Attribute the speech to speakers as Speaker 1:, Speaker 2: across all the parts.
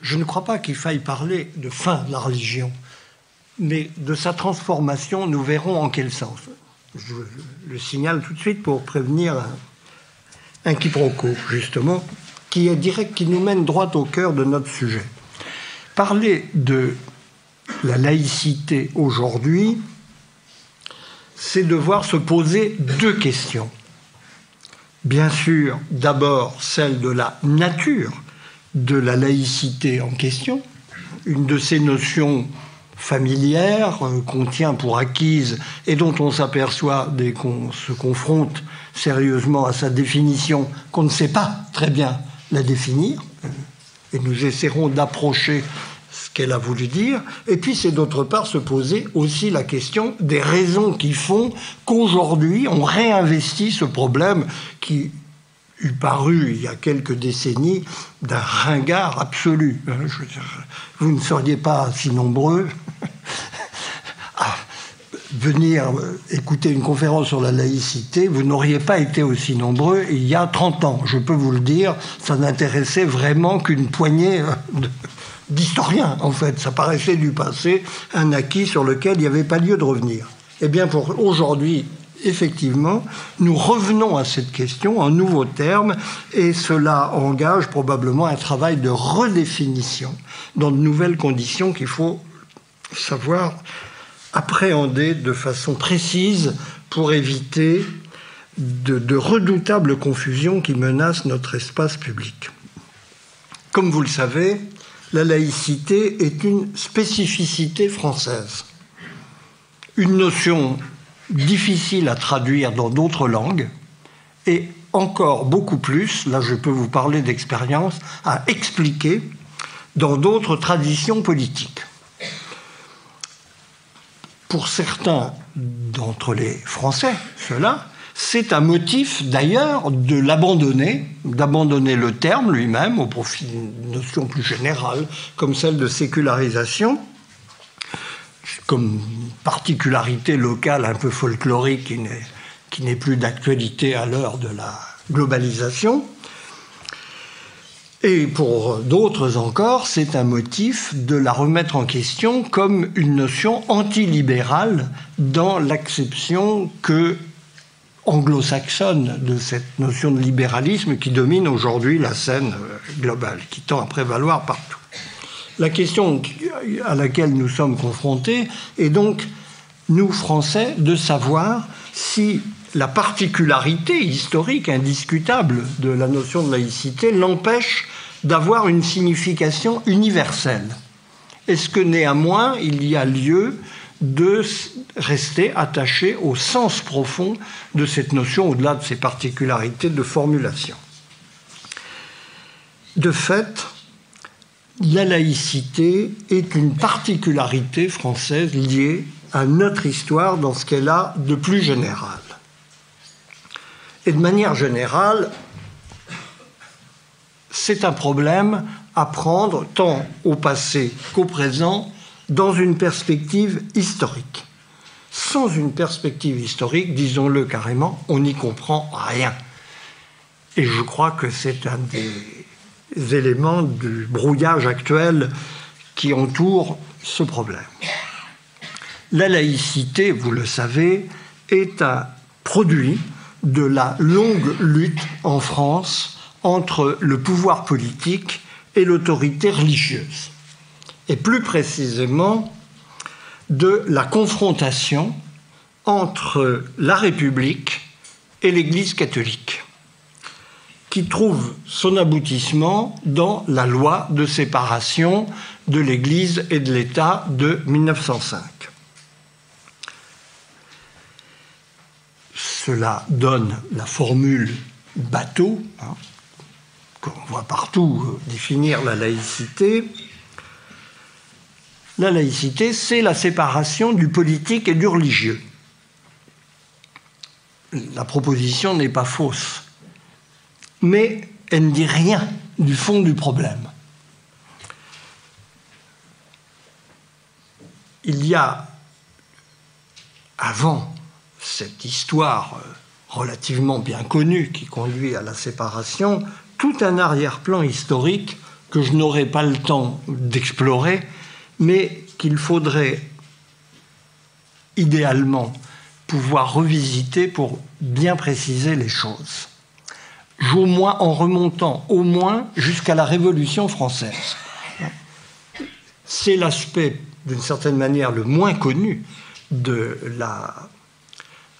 Speaker 1: je ne crois pas qu'il faille parler de fin de la religion, mais de sa transformation, nous verrons en quel sens. Je le signale tout de suite pour prévenir un, quiproquo, justement, qui est direct, qui nous mène droit au cœur de notre sujet. Parler de la laïcité aujourd'hui, c'est devoir se poser deux questions. Bien sûr, d'abord celle de la nature de la laïcité en question, une de ces notions familières euh, qu'on tient pour acquises et dont on s'aperçoit dès qu'on se confronte sérieusement à sa définition qu'on ne sait pas très bien la définir, euh, et nous essaierons d'approcher ce qu'elle a voulu dire, et puis c'est d'autre part se poser aussi la question des raisons qui font qu'aujourd'hui on réinvestit ce problème qui eût paru il y a quelques décennies d'un ringard absolu. Hein, vous ne seriez pas si nombreux à venir écouter une conférence sur la laïcité, vous n'auriez pas été aussi nombreux il y a 30 ans. Je peux vous le dire, ça n'intéressait vraiment qu'une poignée d'historiens, en fait. Ça paraissait du passé, un acquis sur lequel il n'y avait pas lieu de revenir. Eh bien, pour aujourd'hui, effectivement, nous revenons à cette question en nouveaux termes et cela engage probablement un travail de redéfinition dans de nouvelles conditions qu'il faut savoir appréhender de façon précise pour éviter de, redoutables confusions qui menacent notre espace public. Comme vous le savez, la laïcité est une spécificité française, une notion difficile à traduire dans d'autres langues et encore beaucoup plus, là je peux vous parler d'expérience, à expliquer dans d'autres traditions politiques. Pour certains d'entre les Français, cela, c'est un motif d'ailleurs de l'abandonner, d'abandonner le terme lui-même au profit d'une notion plus générale comme celle de sécularisation, comme particularité locale un peu folklorique qui n'est plus d'actualité à l'heure de la globalisation. Et pour d'autres encore, c'est un motif de la remettre en question comme une notion antilibérale dans l'acception que anglo-saxonne de cette notion de libéralisme qui domine aujourd'hui la scène globale, qui tend à prévaloir partout. La question à laquelle nous sommes confrontés est donc, nous Français, de savoir si la particularité historique indiscutable de la notion de laïcité l'empêche d'avoir une signification universelle. Est-ce que néanmoins il y a lieu de rester attaché au sens profond de cette notion au-delà de ses particularités de formulation? De fait, la laïcité est une particularité française liée à notre histoire dans ce qu'elle a de plus général. Et de manière générale, c'est un problème à prendre tant au passé qu'au présent dans une perspective historique. Sans une perspective historique, disons-le carrément, on n'y comprend rien. Et je crois que c'est un des éléments du brouillage actuel qui entoure ce problème. La laïcité, vous le savez, est un produit de la longue lutte en France entre le pouvoir politique et l'autorité religieuse, et plus précisément de la confrontation entre la République et l'Église catholique qui trouve son aboutissement dans la loi de séparation de l'Église et de l'État de 1905. Cela donne la formule bateau, hein, qu'on voit partout euh, définir la laïcité. La laïcité, c'est la séparation du politique et du religieux. La proposition n'est pas fausse mais elle ne dit rien du fond du problème. Il y a, avant cette histoire euh, relativement bien connue qui conduit à la séparation, tout un arrière-plan historique que je n'aurai pas le temps d'explorer, mais qu'il faudrait idéalement pouvoir revisiter pour bien préciser les choses. Au moins en remontant au moins jusqu'à la Révolution française. C'est l'aspect, d'une certaine manière, le moins connu de la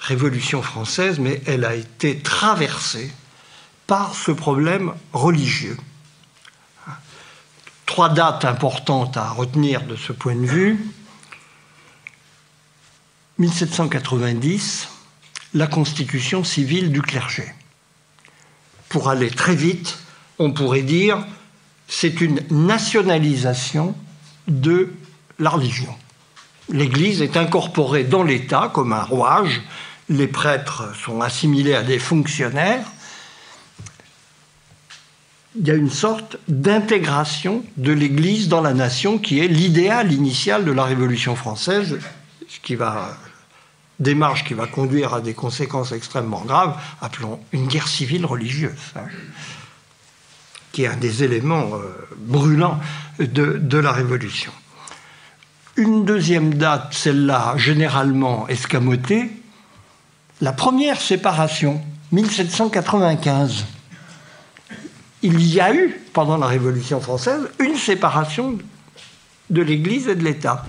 Speaker 1: Révolution française, mais elle a été traversée par ce problème religieux. Trois dates importantes à retenir de ce point de vue. 1790, la constitution civile du clergé. Pour aller très vite, on pourrait dire c'est une nationalisation de la religion. L'Église est incorporée dans l'État comme un rouage, les prêtres sont assimilés à des fonctionnaires. Il y a une sorte d'intégration de l'Église dans la nation qui est l'idéal initial de la Révolution française, ce qui va démarche qui va conduire à des conséquences extrêmement graves, appelons une guerre civile religieuse, hein, qui est un des éléments euh, brûlants de, la Révolution. Une deuxième date, celle-là généralement escamotée, la première séparation, 1795. Il y a eu, pendant la Révolution française, une séparation de l'Église et de l'État.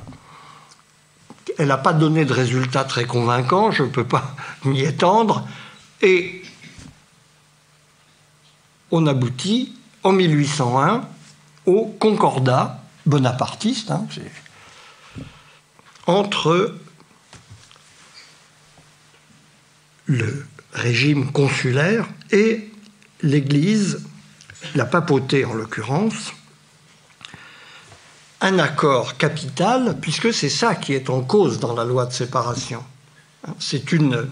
Speaker 1: Elle n'a pas donné de résultat très convaincant, je ne peux pas m'y étendre. Et on aboutit en 1801 au concordat bonapartiste hein, entre le régime consulaire et l'Église, la papauté en l'occurrence, un accord capital, puisque c'est ça qui est en cause dans la loi de séparation. C'est une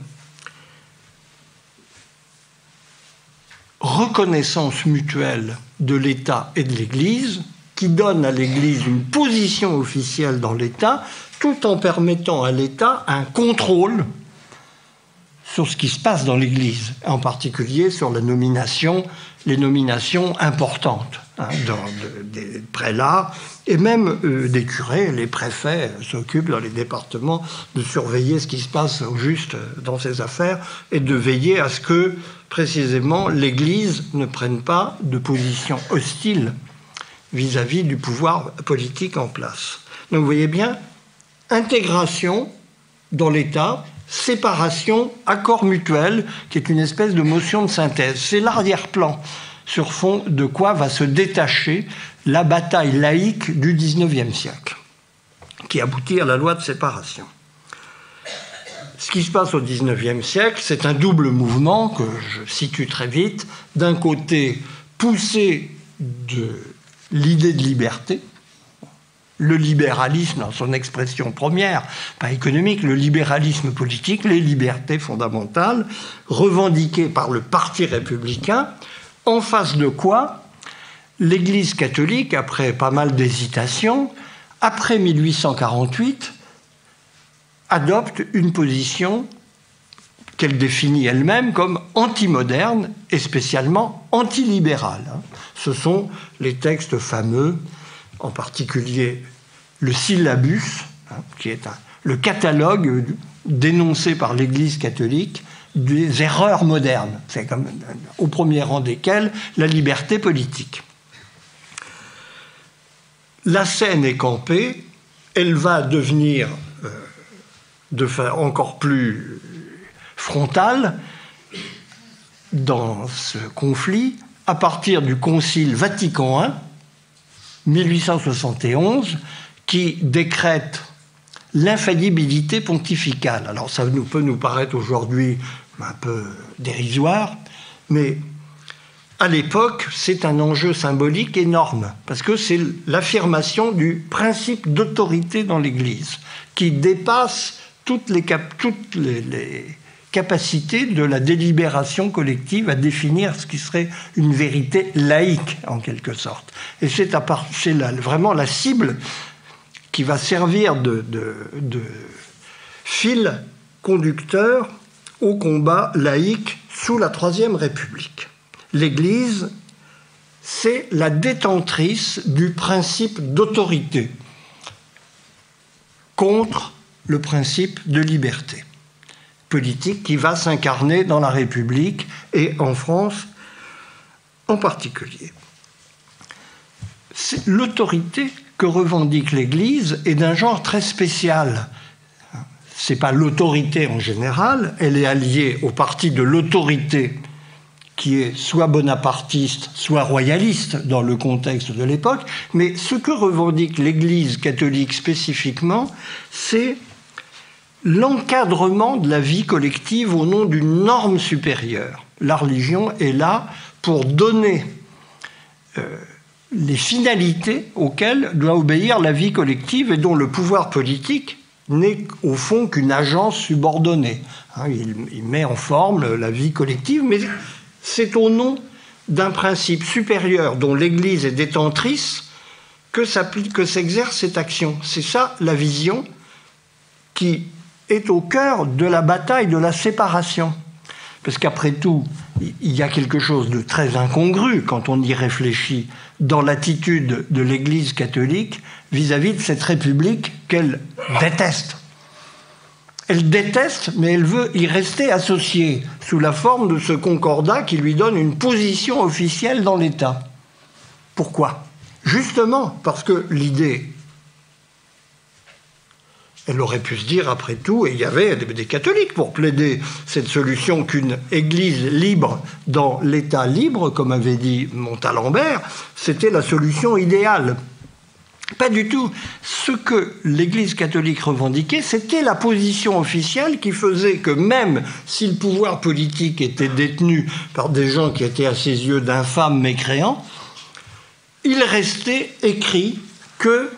Speaker 1: reconnaissance mutuelle de l'État et de l'Église qui donne à l'Église une position officielle dans l'État tout en permettant à l'État un contrôle sur ce qui se passe dans l'Église, en particulier sur la nomination, les nominations importantes hein, des prélats et même euh, des curés. Les préfets s'occupent dans les départements de surveiller ce qui se passe au juste dans ces affaires et de veiller à ce que précisément l'Église ne prenne pas de position hostile vis-à-vis -vis du pouvoir politique en place. Donc vous voyez bien, intégration dans l'État, séparation, accord mutuel, qui est une espèce de motion de synthèse. C'est l'arrière-plan sur fond de quoi va se détacher la bataille laïque du XIXe siècle, qui aboutit à la loi de séparation. Ce qui se passe au XIXe siècle, c'est un double mouvement que je situe très vite. D'un côté, poussé de l'idée de liberté, le libéralisme dans son expression première, pas économique, le libéralisme politique, les libertés fondamentales, revendiquées par le Parti républicain, en face de quoi l'Église catholique, après pas mal d'hésitations, après 1848, adopte une position qu'elle définit elle-même comme anti-moderne et spécialement antilibérale. Ce sont les textes fameux en particulier le syllabus, hein, qui est le catalogue dénoncé par l'Église catholique des erreurs modernes, c'est comme au premier rang desquelles la liberté politique. La scène est campée, elle va devenir euh, de encore plus frontale dans ce conflit à partir du Concile Vatican I, 1871 qui décrète l'infaillibilité pontificale. Alors ça peut nous paraître aujourd'hui un peu dérisoire, mais à l'époque, c'est un enjeu symbolique énorme, parce que c'est l'affirmation du principe d'autorité dans l'Église, qui dépasse toutes les, capacité de la délibération collective à définir ce qui serait une vérité laïque, en quelque sorte. Et c'est vraiment la cible qui va servir de fil conducteur au combat laïque sous la Troisième République. L'Église c'est la détentrice du principe d'autorité contre le principe de liberté politique qui va s'incarner dans la République et en France en particulier. L'autorité que revendique l'Église est d'un genre très spécial. Ce n'est pas l'autorité en général, elle est alliée au parti de l'autorité qui est soit bonapartiste, soit royaliste dans le contexte de l'époque, mais ce que revendique l'Église catholique spécifiquement, c'est l'encadrement de la vie collective au nom d'une norme supérieure. La religion est là pour donner euh, les finalités auxquelles doit obéir la vie collective et dont le pouvoir politique n'est au fond qu'une agence subordonnée. Hein, il, met en forme la vie collective, mais c'est au nom d'un principe supérieur dont l'Église est détentrice que s'exerce cette action. C'est ça la vision qui est au cœur de la bataille de la séparation. Parce qu'après tout, il y a quelque chose de très incongru quand on y réfléchit dans l'attitude de l'Église catholique vis-à-vis de cette République qu'elle déteste. Elle déteste, mais elle veut y rester associée sous la forme de ce concordat qui lui donne une position officielle dans l'État. Pourquoi? Justement parce que l'idée elle aurait pu se dire, après tout, et il y avait des catholiques pour plaider cette solution qu'une église libre dans l'État libre, comme avait dit Montalembert, c'était la solution idéale. Pas du tout. Ce que l'Église catholique revendiquait, c'était la position officielle qui faisait que même si le pouvoir politique était détenu par des gens qui étaient à ses yeux d'infâmes mécréants, il restait écrit que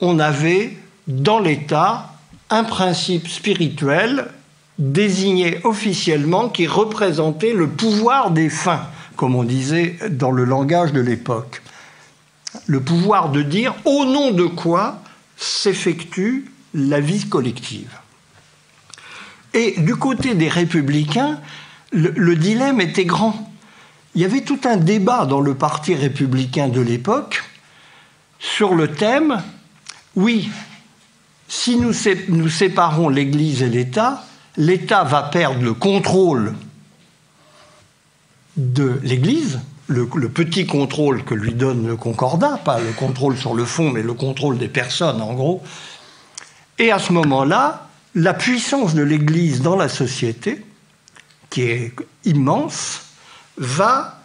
Speaker 1: on avait dans l'État un principe spirituel désigné officiellement qui représentait le pouvoir des fins, comme on disait dans le langage de l'époque. Le pouvoir de dire au nom de quoi s'effectue la vie collective. Et du côté des républicains, le, le, dilemme était grand. Il y avait tout un débat dans le parti républicain de l'époque sur le thème oui, si nous, séparons l'Église et l'État, l'État va perdre le contrôle de l'Église, le, petit contrôle que lui donne le concordat, pas le contrôle sur le fond, mais le contrôle des personnes en gros. Et à ce moment-là, la puissance de l'Église dans la société, qui est immense, va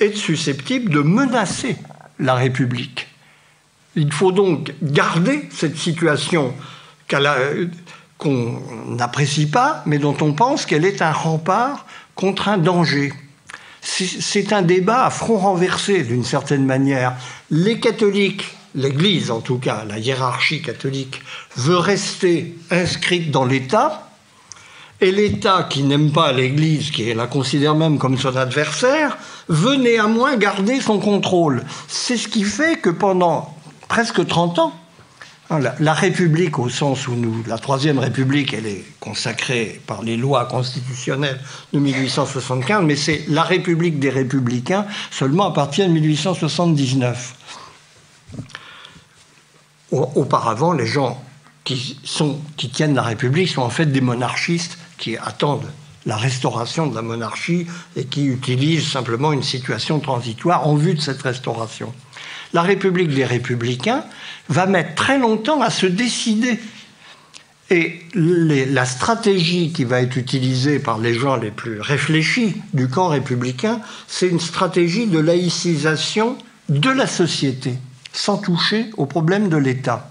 Speaker 1: être susceptible de menacer la République. Il faut donc garder cette situation qu'on n'apprécie pas, mais dont on pense qu'elle est un rempart contre un danger. C'est un débat à front renversé d'une certaine manière. Les catholiques, l'Église en tout cas, la hiérarchie catholique, veut rester inscrite dans l'État, et l'État qui n'aime pas l'Église, qui la considère même comme son adversaire, veut néanmoins garder son contrôle. C'est ce qui fait que pendant presque 30 ans. Hein, la, République, au sens où nous, la Troisième République, elle est consacrée par les lois constitutionnelles de 1875, mais c'est la République des Républicains seulement à partir de 1879. Auparavant, les gens qui tiennent la République sont en fait des monarchistes qui attendent la restauration de la monarchie et qui utilisent simplement une situation transitoire en vue de cette restauration la République des républicains va mettre très longtemps à se décider. Et la stratégie qui va être utilisée par les gens les plus réfléchis du camp républicain, c'est une stratégie de laïcisation de la société, sans toucher aux problèmes de l'État.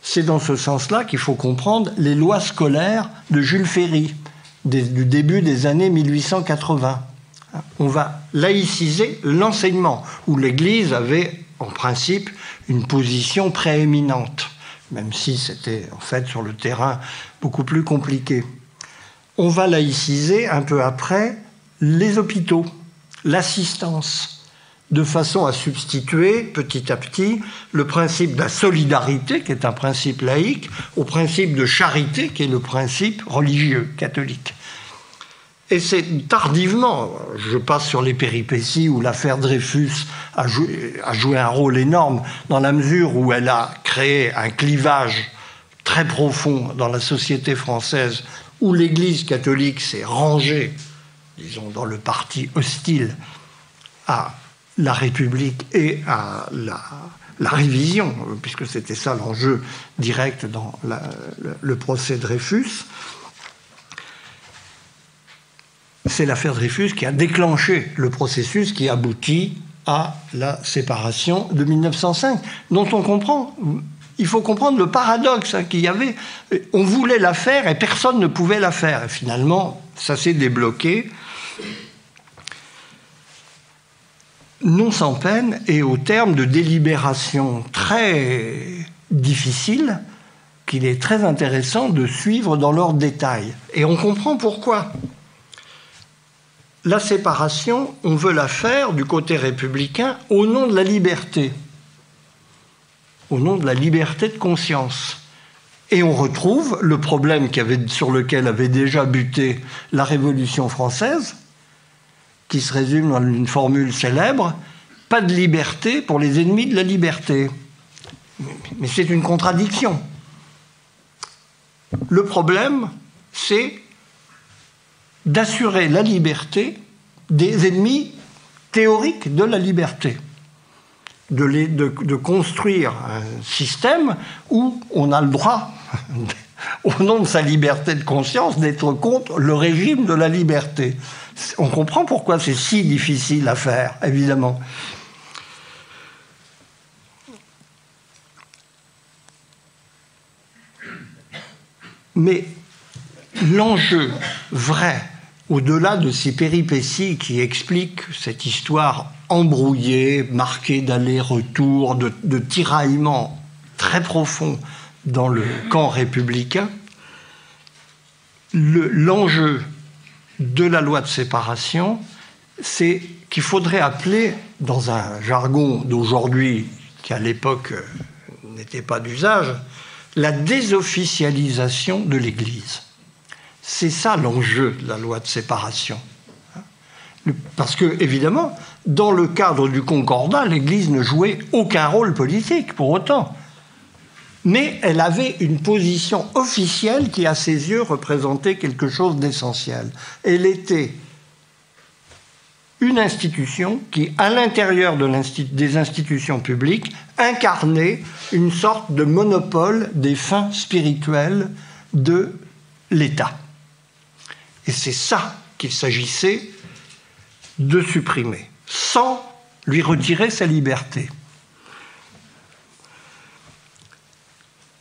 Speaker 1: C'est dans ce sens-là qu'il faut comprendre les lois scolaires de Jules Ferry, du début des années 1880 on va laïciser l'enseignement, où l'Église avait en principe une position prééminente, même si c'était en fait sur le terrain beaucoup plus compliqué. On va laïciser un peu après les hôpitaux, l'assistance, de façon à substituer petit à petit le principe de la solidarité, qui est un principe laïque, au principe de charité, qui est le principe religieux catholique. Et c'est tardivement, je passe sur les péripéties où l'affaire Dreyfus a joué, a un rôle énorme dans la mesure où elle a créé un clivage très profond dans la société française où l'Église catholique s'est rangée, disons, dans le parti hostile à la République et à la, révision, puisque c'était ça l'enjeu direct dans le, procès Dreyfus. C'est l'affaire Dreyfus qui a déclenché le processus qui aboutit à la séparation de 1905, dont on comprend, il faut comprendre le paradoxe qu'il y avait. On voulait la faire et personne ne pouvait la faire. Et finalement, ça s'est débloqué non sans peine et au terme de délibérations très difficiles qu'il est très intéressant de suivre dans leurs détails. Et on comprend pourquoi. La séparation, on veut la faire du côté républicain au nom de la liberté, au nom de la liberté de conscience. Et on retrouve le problème sur lequel avait déjà buté la Révolution française, qui se résume dans une formule célèbre pas de liberté pour les ennemis de la liberté. Mais c'est une contradiction. Le problème, c'est d'assurer la liberté des ennemis théoriques de la liberté. De, construire un système où on a le droit, au nom de sa liberté de conscience, d'être contre le régime de la liberté. On comprend pourquoi c'est si difficile à faire, évidemment. Mais l'enjeu vrai, au-delà de ces péripéties qui expliquent cette histoire embrouillée, marquée d'allers-retours, de, de tiraillements très profonds dans le camp républicain, l'enjeu de la loi de séparation, c'est qu'il faudrait appeler, dans un jargon d'aujourd'hui qui à l'époque euh, n'était pas d'usage, la désofficialisation de l'Église. C'est ça l'enjeu de la loi de séparation. Parce que, évidemment, dans le cadre du concordat, l'Église ne jouait aucun rôle politique pour autant. Mais elle avait une position officielle qui, à ses yeux, représentait quelque chose d'essentiel. Elle était une institution qui, à l'intérieur de des institutions publiques, incarnait une sorte de monopole des fins spirituelles de l'État. Et c'est ça qu'il s'agissait de supprimer, sans lui retirer sa liberté.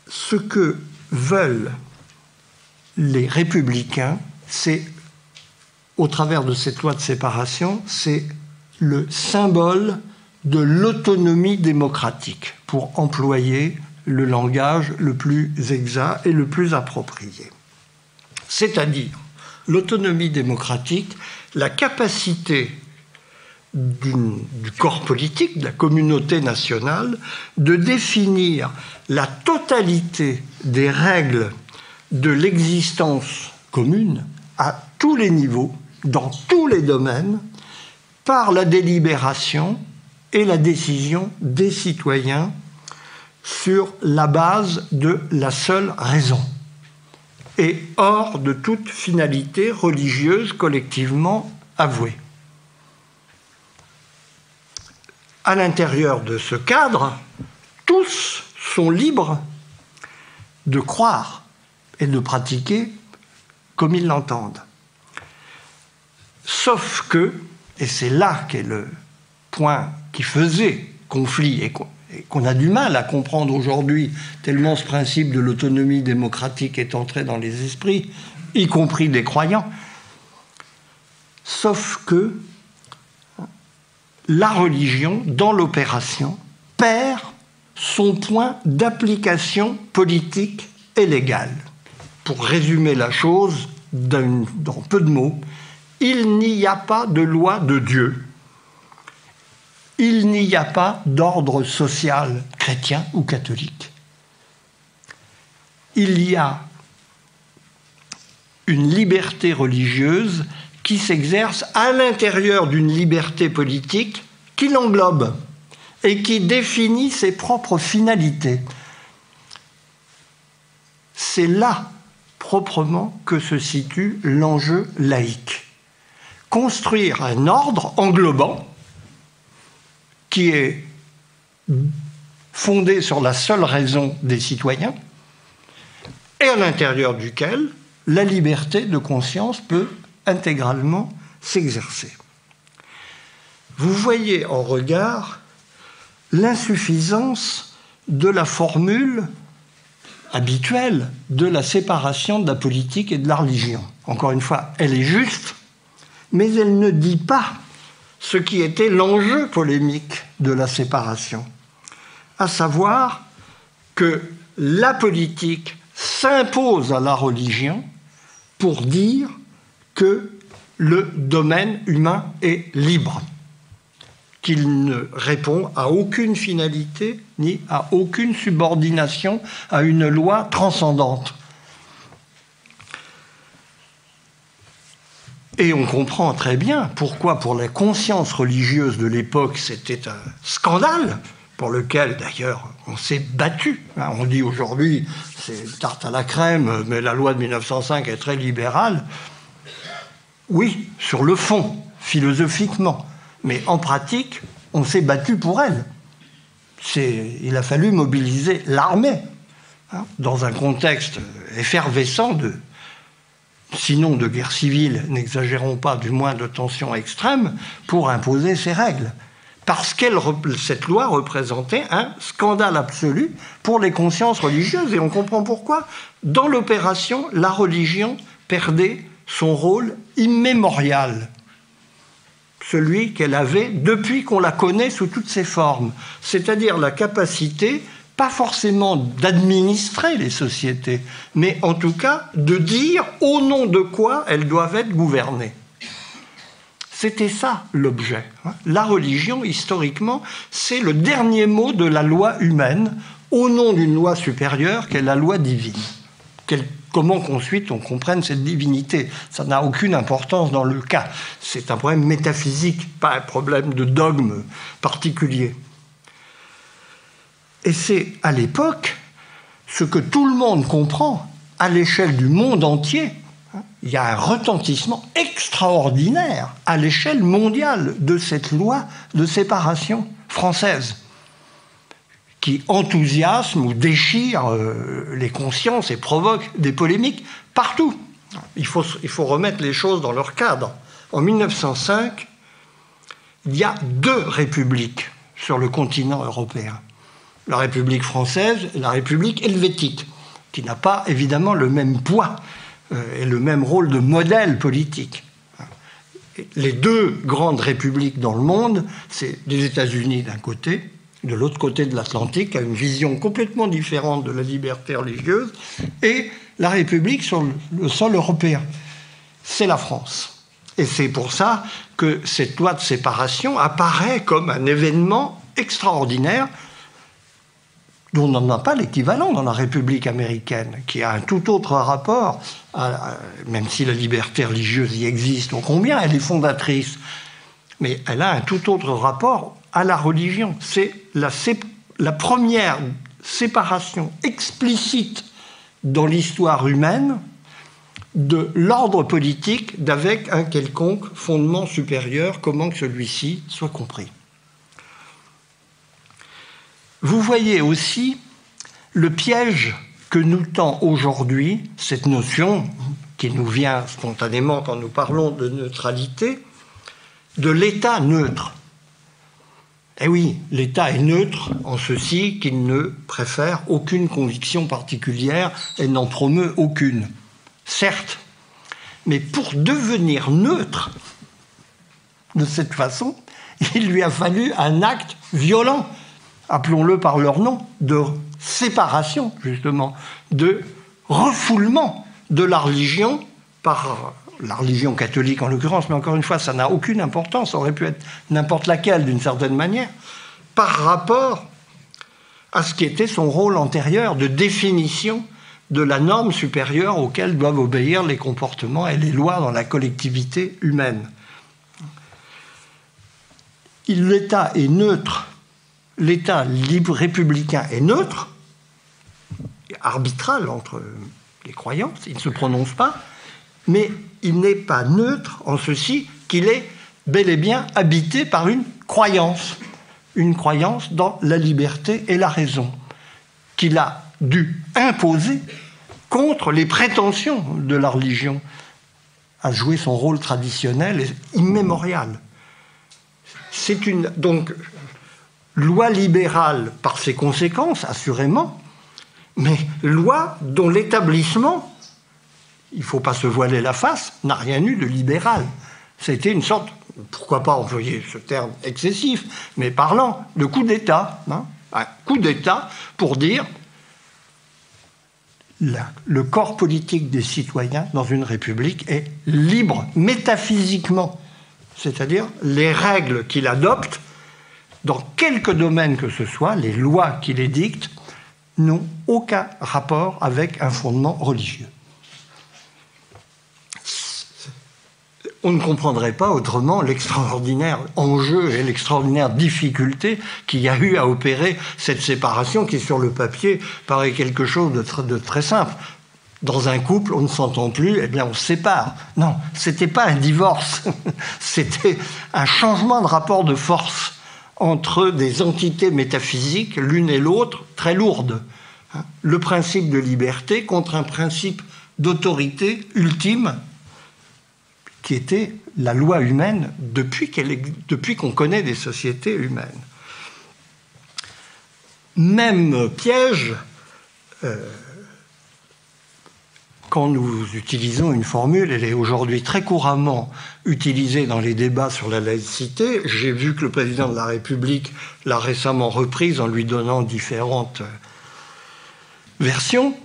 Speaker 1: Ce que veulent les républicains, c'est au travers de cette loi de séparation, c'est le symbole de l'autonomie démocratique, pour employer le langage le plus exact et le plus approprié. C'est-à-dire l'autonomie démocratique, la capacité du corps politique, de la communauté nationale, de définir la totalité des règles de l'existence commune à tous les niveaux dans tous les domaines par la délibération et la décision des citoyens sur la base de la seule raison et hors de toute finalité religieuse collectivement avouée. À l'intérieur de ce cadre, tous sont libres de croire et de pratiquer comme ils l'entendent. Sauf que, et c'est là qu'est le point qui faisait conflit et qu'on a du mal à comprendre aujourd'hui, tellement ce principe de l'autonomie démocratique est entré dans les esprits, y compris des croyants. Sauf que la religion, dans l'opération, perd son point d'application politique et légale. Pour résumer la chose dans peu de mots, il n'y a pas de loi de Dieu. Il n'y a pas d'ordre social chrétien ou catholique. Il y a une liberté religieuse qui s'exerce à l'intérieur d'une liberté politique qui l'englobe et qui définit ses propres finalités. C'est là proprement que se situe l'enjeu laïque. Construire un ordre englobant qui est fondé sur la seule raison des citoyens et à l'intérieur duquel la liberté de conscience peut intégralement s'exercer. Vous voyez en regard l'insuffisance de la formule habituelle de la séparation de la politique et de la religion. Encore une fois, elle est juste, mais elle ne dit pas ce qui était l'enjeu polémique de la séparation, à savoir que la politique s'impose à la religion pour dire que le domaine humain est libre, qu'il ne répond à aucune finalité ni à aucune subordination à une loi transcendante. Et on comprend très bien pourquoi, pour la conscience religieuse de l'époque, c'était un scandale, pour lequel d'ailleurs on s'est battu. Hein, on dit aujourd'hui c'est tarte à la crème, mais la loi de 1905 est très libérale. Oui, sur le fond, philosophiquement, mais en pratique, on s'est battu pour elle. Il a fallu mobiliser l'armée hein, dans un contexte effervescent de, sinon de guerre civile, n'exagérons pas, du moins de tensions extrêmes, pour imposer ces règles. Parce que cette loi représentait un scandale absolu pour les consciences religieuses. Et on comprend pourquoi. Dans l'opération, la religion perdait son rôle immémorial, celui qu'elle avait depuis qu'on la connaît sous toutes ses formes, c'est-à-dire la capacité, pas forcément d'administrer les sociétés, mais en tout cas de dire au nom de quoi elles doivent être gouvernées. C'était ça l'objet. Hein. La religion, historiquement, c'est le dernier mot de la loi humaine au nom d'une loi supérieure qu'est la loi divine comment qu'ensuite on comprenne cette divinité. Ça n'a aucune importance dans le cas. C'est un problème métaphysique, pas un problème de dogme particulier. Et c'est à l'époque ce que tout le monde comprend à l'échelle du monde entier. Il y a un retentissement extraordinaire à l'échelle mondiale de cette loi de séparation française qui enthousiasme ou déchire euh, les consciences et provoque des polémiques partout. Il faut, il faut remettre les choses dans leur cadre. En 1905, il y a deux républiques sur le continent européen. La République française et la République helvétique, qui n'a pas évidemment le même poids euh, et le même rôle de modèle politique. Les deux grandes républiques dans le monde, c'est les États-Unis d'un côté de l'autre côté de l'Atlantique, a une vision complètement différente de la liberté religieuse, et la République sur le sol européen. C'est la France. Et c'est pour ça que cette loi de séparation apparaît comme un événement extraordinaire dont on n'a pas l'équivalent dans la République américaine, qui a un tout autre rapport, même si la liberté religieuse y existe, combien elle est fondatrice, mais elle a un tout autre rapport à la religion. C'est la, la, première séparation explicite dans l'histoire humaine de l'ordre politique d'avec un quelconque fondement supérieur, comment que celui-ci soit compris. Vous voyez aussi le piège que nous tend aujourd'hui cette notion qui nous vient spontanément quand nous parlons de neutralité, de l'État neutre. Eh oui, l'État est neutre en ceci qu'il ne préfère aucune conviction particulière et n'en promeut aucune. Certes, mais pour devenir neutre de cette façon, il lui a fallu un acte violent, appelons-le par leur nom, de séparation, justement, de refoulement de la religion par la religion catholique en l'occurrence, mais encore une fois, ça n'a aucune importance, ça aurait pu être n'importe laquelle d'une certaine manière, par rapport à ce qui était son rôle antérieur de définition de la norme supérieure auquel doivent obéir les comportements et les lois dans la collectivité humaine. L'État est neutre, l'État libre républicain est neutre, arbitral entre les croyances, il ne se prononce pas, mais il n'est pas neutre en ceci qu'il est bel et bien habité par une croyance, une croyance dans la liberté et la raison, qu'il a dû imposer contre les prétentions de la religion à jouer son rôle traditionnel et immémorial. C'est une donc loi libérale par ses conséquences, assurément, mais loi dont l'établissement, il ne faut pas se voiler la face, n'a rien eu de libéral. C'était une sorte, pourquoi pas employer ce terme excessif, mais parlant de coup d'État. Hein, un coup d'État pour dire le corps politique des citoyens dans une république est libre métaphysiquement. C'est-à-dire les règles qu'il adopte, dans quelque domaine que ce soit, les lois qu'il édicte, n'ont aucun rapport avec un fondement religieux. On ne comprendrait pas autrement l'extraordinaire enjeu et l'extraordinaire difficulté qu'il y a eu à opérer cette séparation qui, sur le papier, paraît quelque chose de, très simple. Dans un couple, on ne s'entend plus, eh bien on se sépare. Non, c'était pas un divorce, c'était un changement de rapport de force entre des entités métaphysiques, l'une et l'autre, très lourdes. Hein. Le principe de liberté contre un principe d'autorité ultime, qui était la loi humaine depuis qu'on connaît des sociétés humaines. Même piège, euh, quand nous utilisons une formule, elle est aujourd'hui très couramment utilisée dans les débats sur la laïcité. J'ai vu que le président de la République l'a récemment reprise en lui donnant différentes versions.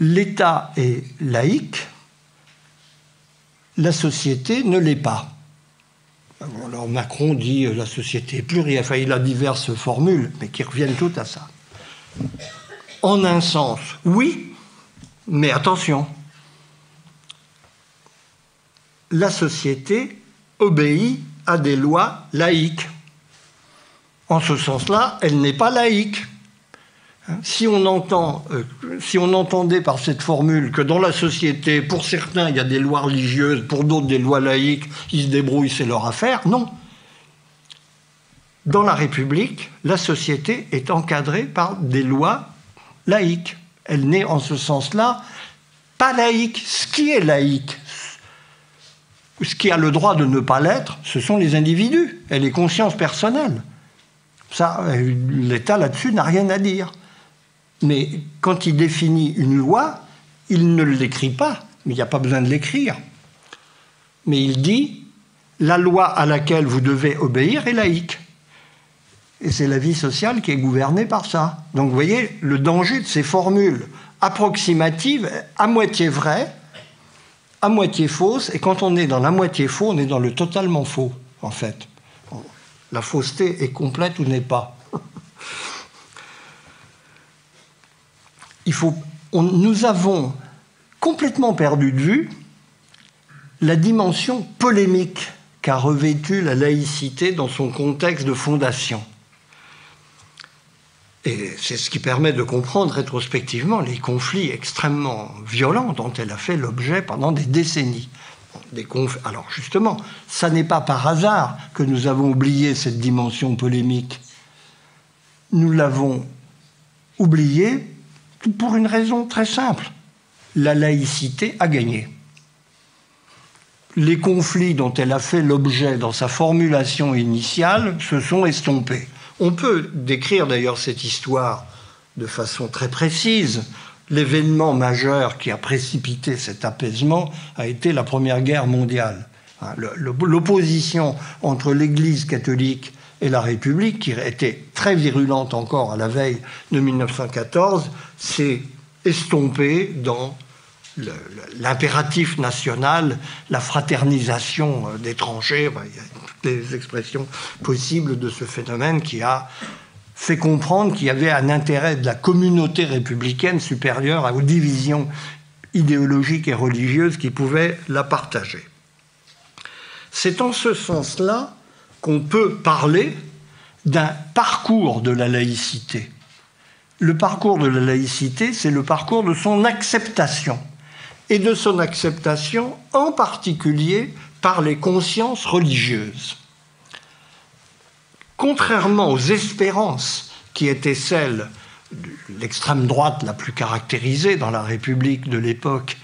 Speaker 1: L'État est laïque, la société ne l'est pas. Alors Macron dit euh, la société est plurielle, enfin il a diverses formules, mais qui reviennent toutes à ça. En un sens, oui, mais attention, la société obéit à des lois laïques. En ce sens-là, elle n'est pas laïque. Si on, entend, euh, si on entendait par cette formule que dans la société, pour certains, il y a des lois religieuses, pour d'autres, des lois laïques, ils se débrouillent, c'est leur affaire, non. Dans la République, la société est encadrée par des lois laïques elle n'est en ce sens-là pas laïque. Ce qui est laïque, ce qui a le droit de ne pas l'être, ce sont les individus et les consciences personnelles. Ça, l'État là-dessus n'a rien à dire. Mais quand il définit une loi, il ne l'écrit pas, mais il n'y a pas besoin de l'écrire. Mais il dit, la loi à laquelle vous devez obéir est laïque. Et c'est la vie sociale qui est gouvernée par ça. Donc vous voyez le danger de ces formules approximatives, à moitié vraies, à moitié fausses. Et quand on est dans la moitié faux, on est dans le totalement faux, en fait. La fausseté est complète ou n'est pas. Il faut, nous avons complètement perdu de vue la dimension polémique qu'a revêtue la laïcité dans son contexte de fondation. Et c'est ce qui permet de comprendre rétrospectivement les conflits extrêmement violents dont elle a fait l'objet pendant des décennies. Alors justement, ça n'est pas par hasard que nous avons oublié cette dimension polémique. Nous l'avons oubliée pour une raison très simple. La laïcité a gagné. Les conflits dont elle a fait l'objet dans sa formulation initiale se sont estompés. On peut décrire d'ailleurs cette histoire de façon très précise. L'événement majeur qui a précipité cet apaisement a été la Première Guerre mondiale. Hein, l'opposition entre l'Église catholique et la République, qui était très virulente encore à la veille de 1914, s'est estompée dans l'impératif national, la fraternisation euh, d'étrangers, expressions possibles de ce phénomène qui a fait comprendre qu'il y avait un intérêt de la communauté républicaine supérieur aux divisions idéologiques et religieuses qui pouvaient la partager. C'est en ce sens-là qu'on peut parler d'un parcours de la laïcité. Le parcours de la laïcité, c'est le parcours de son acceptation, et de son acceptation en particulier par les consciences religieuses. Contrairement aux espérances qui étaient celles de l'extrême droite la plus caractérisée dans la République de l'époque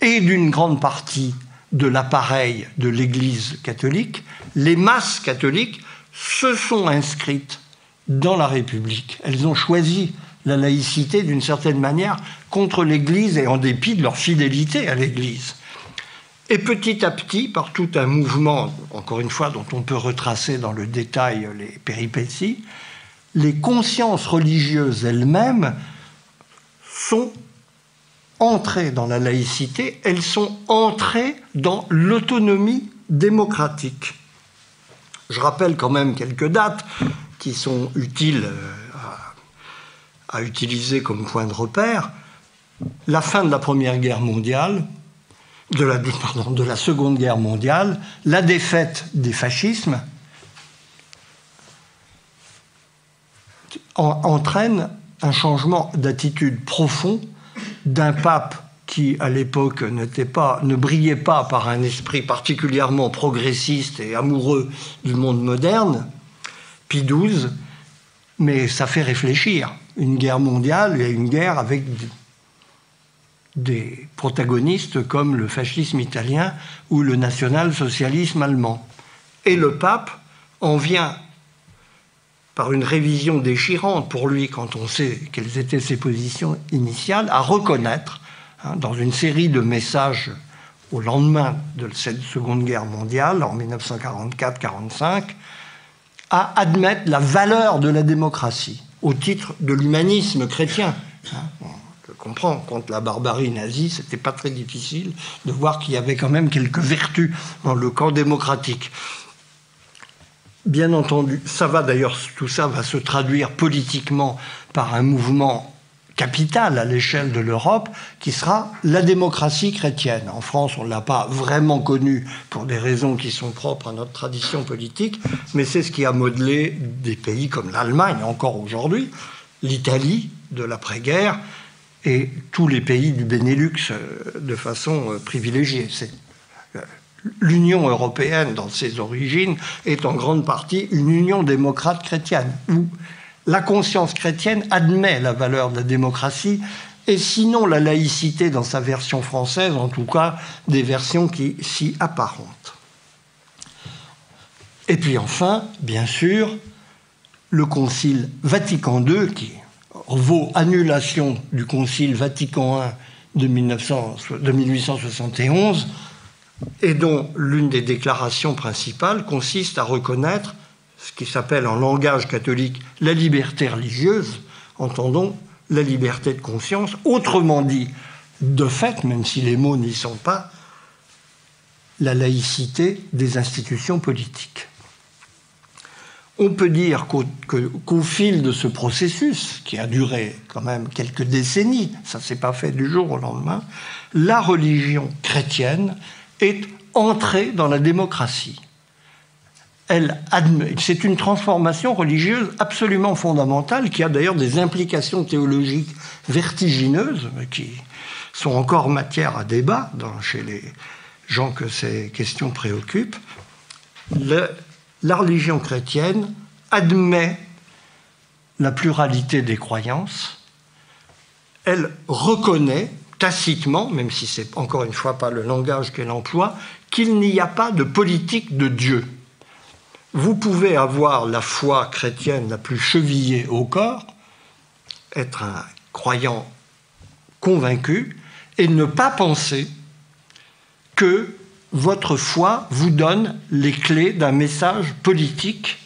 Speaker 1: et d'une grande partie de l'appareil de l'Église catholique, les masses catholiques se sont inscrites dans la République. Elles ont choisi la laïcité d'une certaine manière contre l'Église et en dépit de leur fidélité à l'Église. Et petit à petit, par tout un mouvement, encore une fois, dont on peut retracer dans le détail les péripéties, les consciences religieuses elles-mêmes sont entrées dans la laïcité, elles sont entrées dans l'autonomie démocratique. Je rappelle quand même quelques dates qui sont utiles euh, à, utiliser comme point de repère. La fin de la Première Guerre mondiale, de la, de la Seconde Guerre mondiale, la défaite des fascismes entraîne un changement d'attitude profond d'un pape qui, à l'époque, ne brillait pas par un esprit particulièrement progressiste et amoureux du monde moderne, Pie XII, mais ça fait réfléchir. Une guerre mondiale et une guerre avec des protagonistes comme le fascisme italien ou le national-socialisme allemand. Et le pape en vient, par une révision déchirante pour lui quand on sait quelles étaient ses positions initiales, à reconnaître, hein, dans une série de messages au lendemain de cette Seconde Guerre mondiale, en 1944-45, à admettre la valeur de la démocratie au titre de l'humanisme chrétien. Hein comprends, contre la barbarie nazie, c'était pas très difficile de voir qu'il y avait quand même quelques vertus dans le camp démocratique. Bien entendu, ça va d'ailleurs, tout ça va se traduire politiquement par un mouvement capital à l'échelle de l'Europe, qui sera la démocratie chrétienne. En France, on ne l'a pas vraiment connue pour des raisons qui sont propres à notre tradition politique, mais c'est ce qui a modelé des pays comme l'Allemagne, encore aujourd'hui, l'Italie de l'après-guerre, et tous les pays du Benelux euh, de façon euh, privilégiée. Euh, L'Union européenne, dans ses origines, est en grande partie une union démocrate chrétienne, où la conscience chrétienne admet la valeur de la démocratie, et sinon la laïcité dans sa version française, en tout cas des versions qui s'y apparentent. Et puis enfin, bien sûr, le Concile Vatican II, qui vaut annulation du Concile Vatican I de, 1871 et dont l'une des déclarations principales consiste à reconnaître ce qui s'appelle en langage catholique la liberté religieuse, entendons la liberté de conscience, autrement dit, de fait, même si les mots n'y sont pas, la laïcité des institutions politiques. On peut dire qu'au fil de ce processus, qui a duré quand même quelques décennies, ça ne s'est pas fait du jour au lendemain, la religion chrétienne est entrée dans la démocratie. C'est une transformation religieuse absolument fondamentale qui a d'ailleurs des implications théologiques vertigineuses qui sont encore matière à débat chez les gens que ces questions préoccupent. La religion chrétienne admet la pluralité des croyances, elle reconnaît tacitement, même si c'est encore une fois pas le langage qu'elle emploie, qu'il n'y a pas de politique de Dieu. Vous pouvez avoir la foi chrétienne la plus chevillée au corps, être un croyant convaincu, et ne pas penser que votre foi vous donne les clés d'un message politique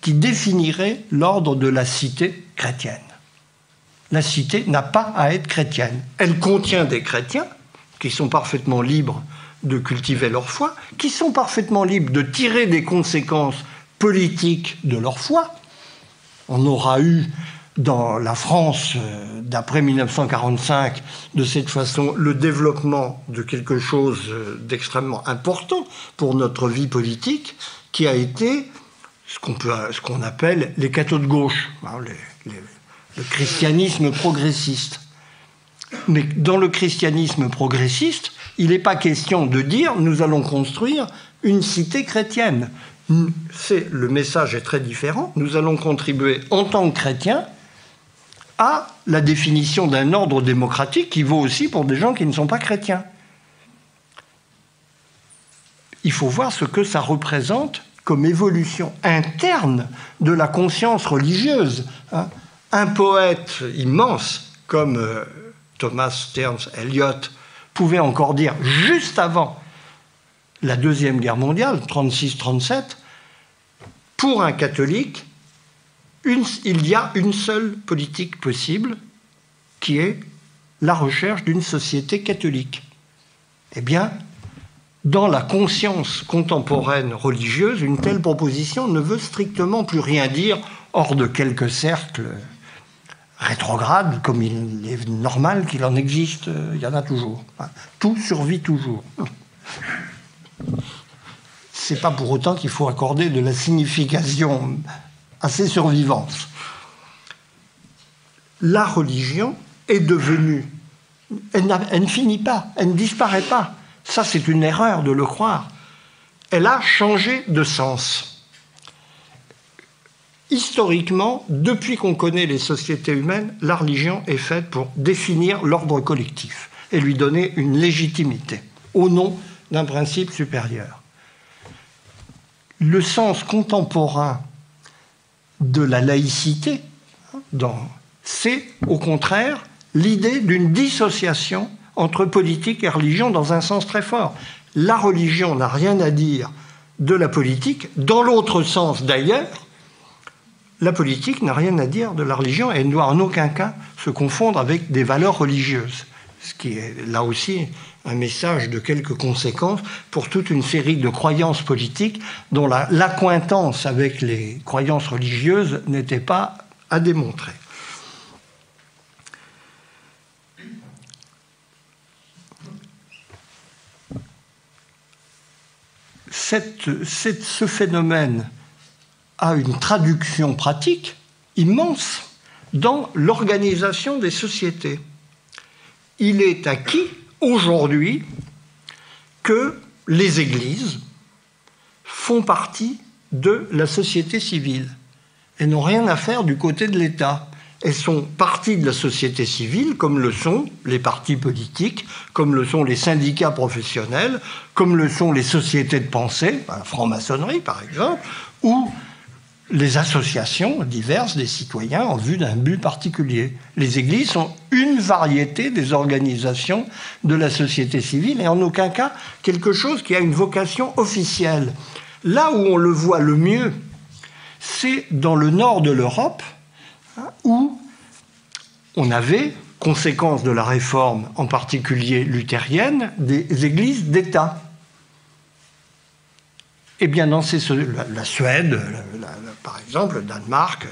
Speaker 1: qui définirait l'ordre de la cité chrétienne. La cité n'a pas à être chrétienne. Elle contient des chrétiens qui sont parfaitement libres de cultiver leur foi, qui sont parfaitement libres de tirer des conséquences politiques de leur foi, on aura eu dans la France euh, d'après 1945 de cette façon le développement de quelque chose euh, d'extrêmement important pour notre vie politique qui a été ce qu'on qu'on appelle les cathos de gauche, hein, le christianisme progressiste. Mais dans le christianisme progressiste, il n'est pas question de dire nous allons construire une cité chrétienne. Le message est très différent. Nous allons contribuer en tant que chrétiens à la définition d'un ordre démocratique qui vaut aussi pour des gens qui ne sont pas chrétiens. Il faut voir ce que ça représente comme évolution interne de la conscience religieuse. Hein. Un poète immense comme euh, Thomas Stearns Eliot pouvait encore dire juste avant la Deuxième Guerre mondiale, 36-37, pour un catholique, il y a une seule politique possible, qui est la recherche d'une société catholique. Eh bien, dans la conscience contemporaine religieuse, une telle proposition ne veut strictement plus rien dire hors de quelques cercles rétrogrades, comme il est normal qu'il en existe, il y en a toujours. Tout survit toujours. C'est pas pour autant qu'il faut accorder de la signification à ces survivances. La religion est devenue, elle, ne finit pas, elle ne disparaît pas. Ça, c'est une erreur de le croire. Elle a changé de sens. Historiquement, depuis qu'on connaît les sociétés humaines, la religion est faite pour définir l'ordre collectif et lui donner une légitimité au nom d'un principe supérieur. Le sens contemporain de la laïcité, c'est au contraire l'idée d'une dissociation entre politique et religion dans un sens très fort. La religion n'a rien à dire de la politique, dans l'autre sens d'ailleurs, la politique n'a rien à dire de la religion et ne doit en aucun cas se confondre avec des valeurs religieuses, ce qui est là aussi un message de quelques conséquences pour toute une série de croyances politiques dont l'accointance avec les croyances religieuses n'était pas à démontrer. ce phénomène a une traduction pratique immense dans l'organisation des sociétés. Il est acquis aujourd'hui que les églises font partie de la société civile et n'ont rien à faire du côté de l'État. Elles sont partie de la société civile, comme le sont les partis politiques, comme le sont les syndicats professionnels, comme le sont les sociétés de pensée, la franc-maçonnerie par exemple, ou les associations diverses des citoyens en vue d'un but particulier. Les églises sont une variété des organisations de la société civile et en aucun cas quelque chose qui a une vocation officielle. Là où on le voit le mieux, c'est dans le nord de l'Europe, hein, où on avait, conséquence de la réforme en particulier luthérienne, des églises d'État. Eh bien, dans la, Suède, par exemple, le Danemark,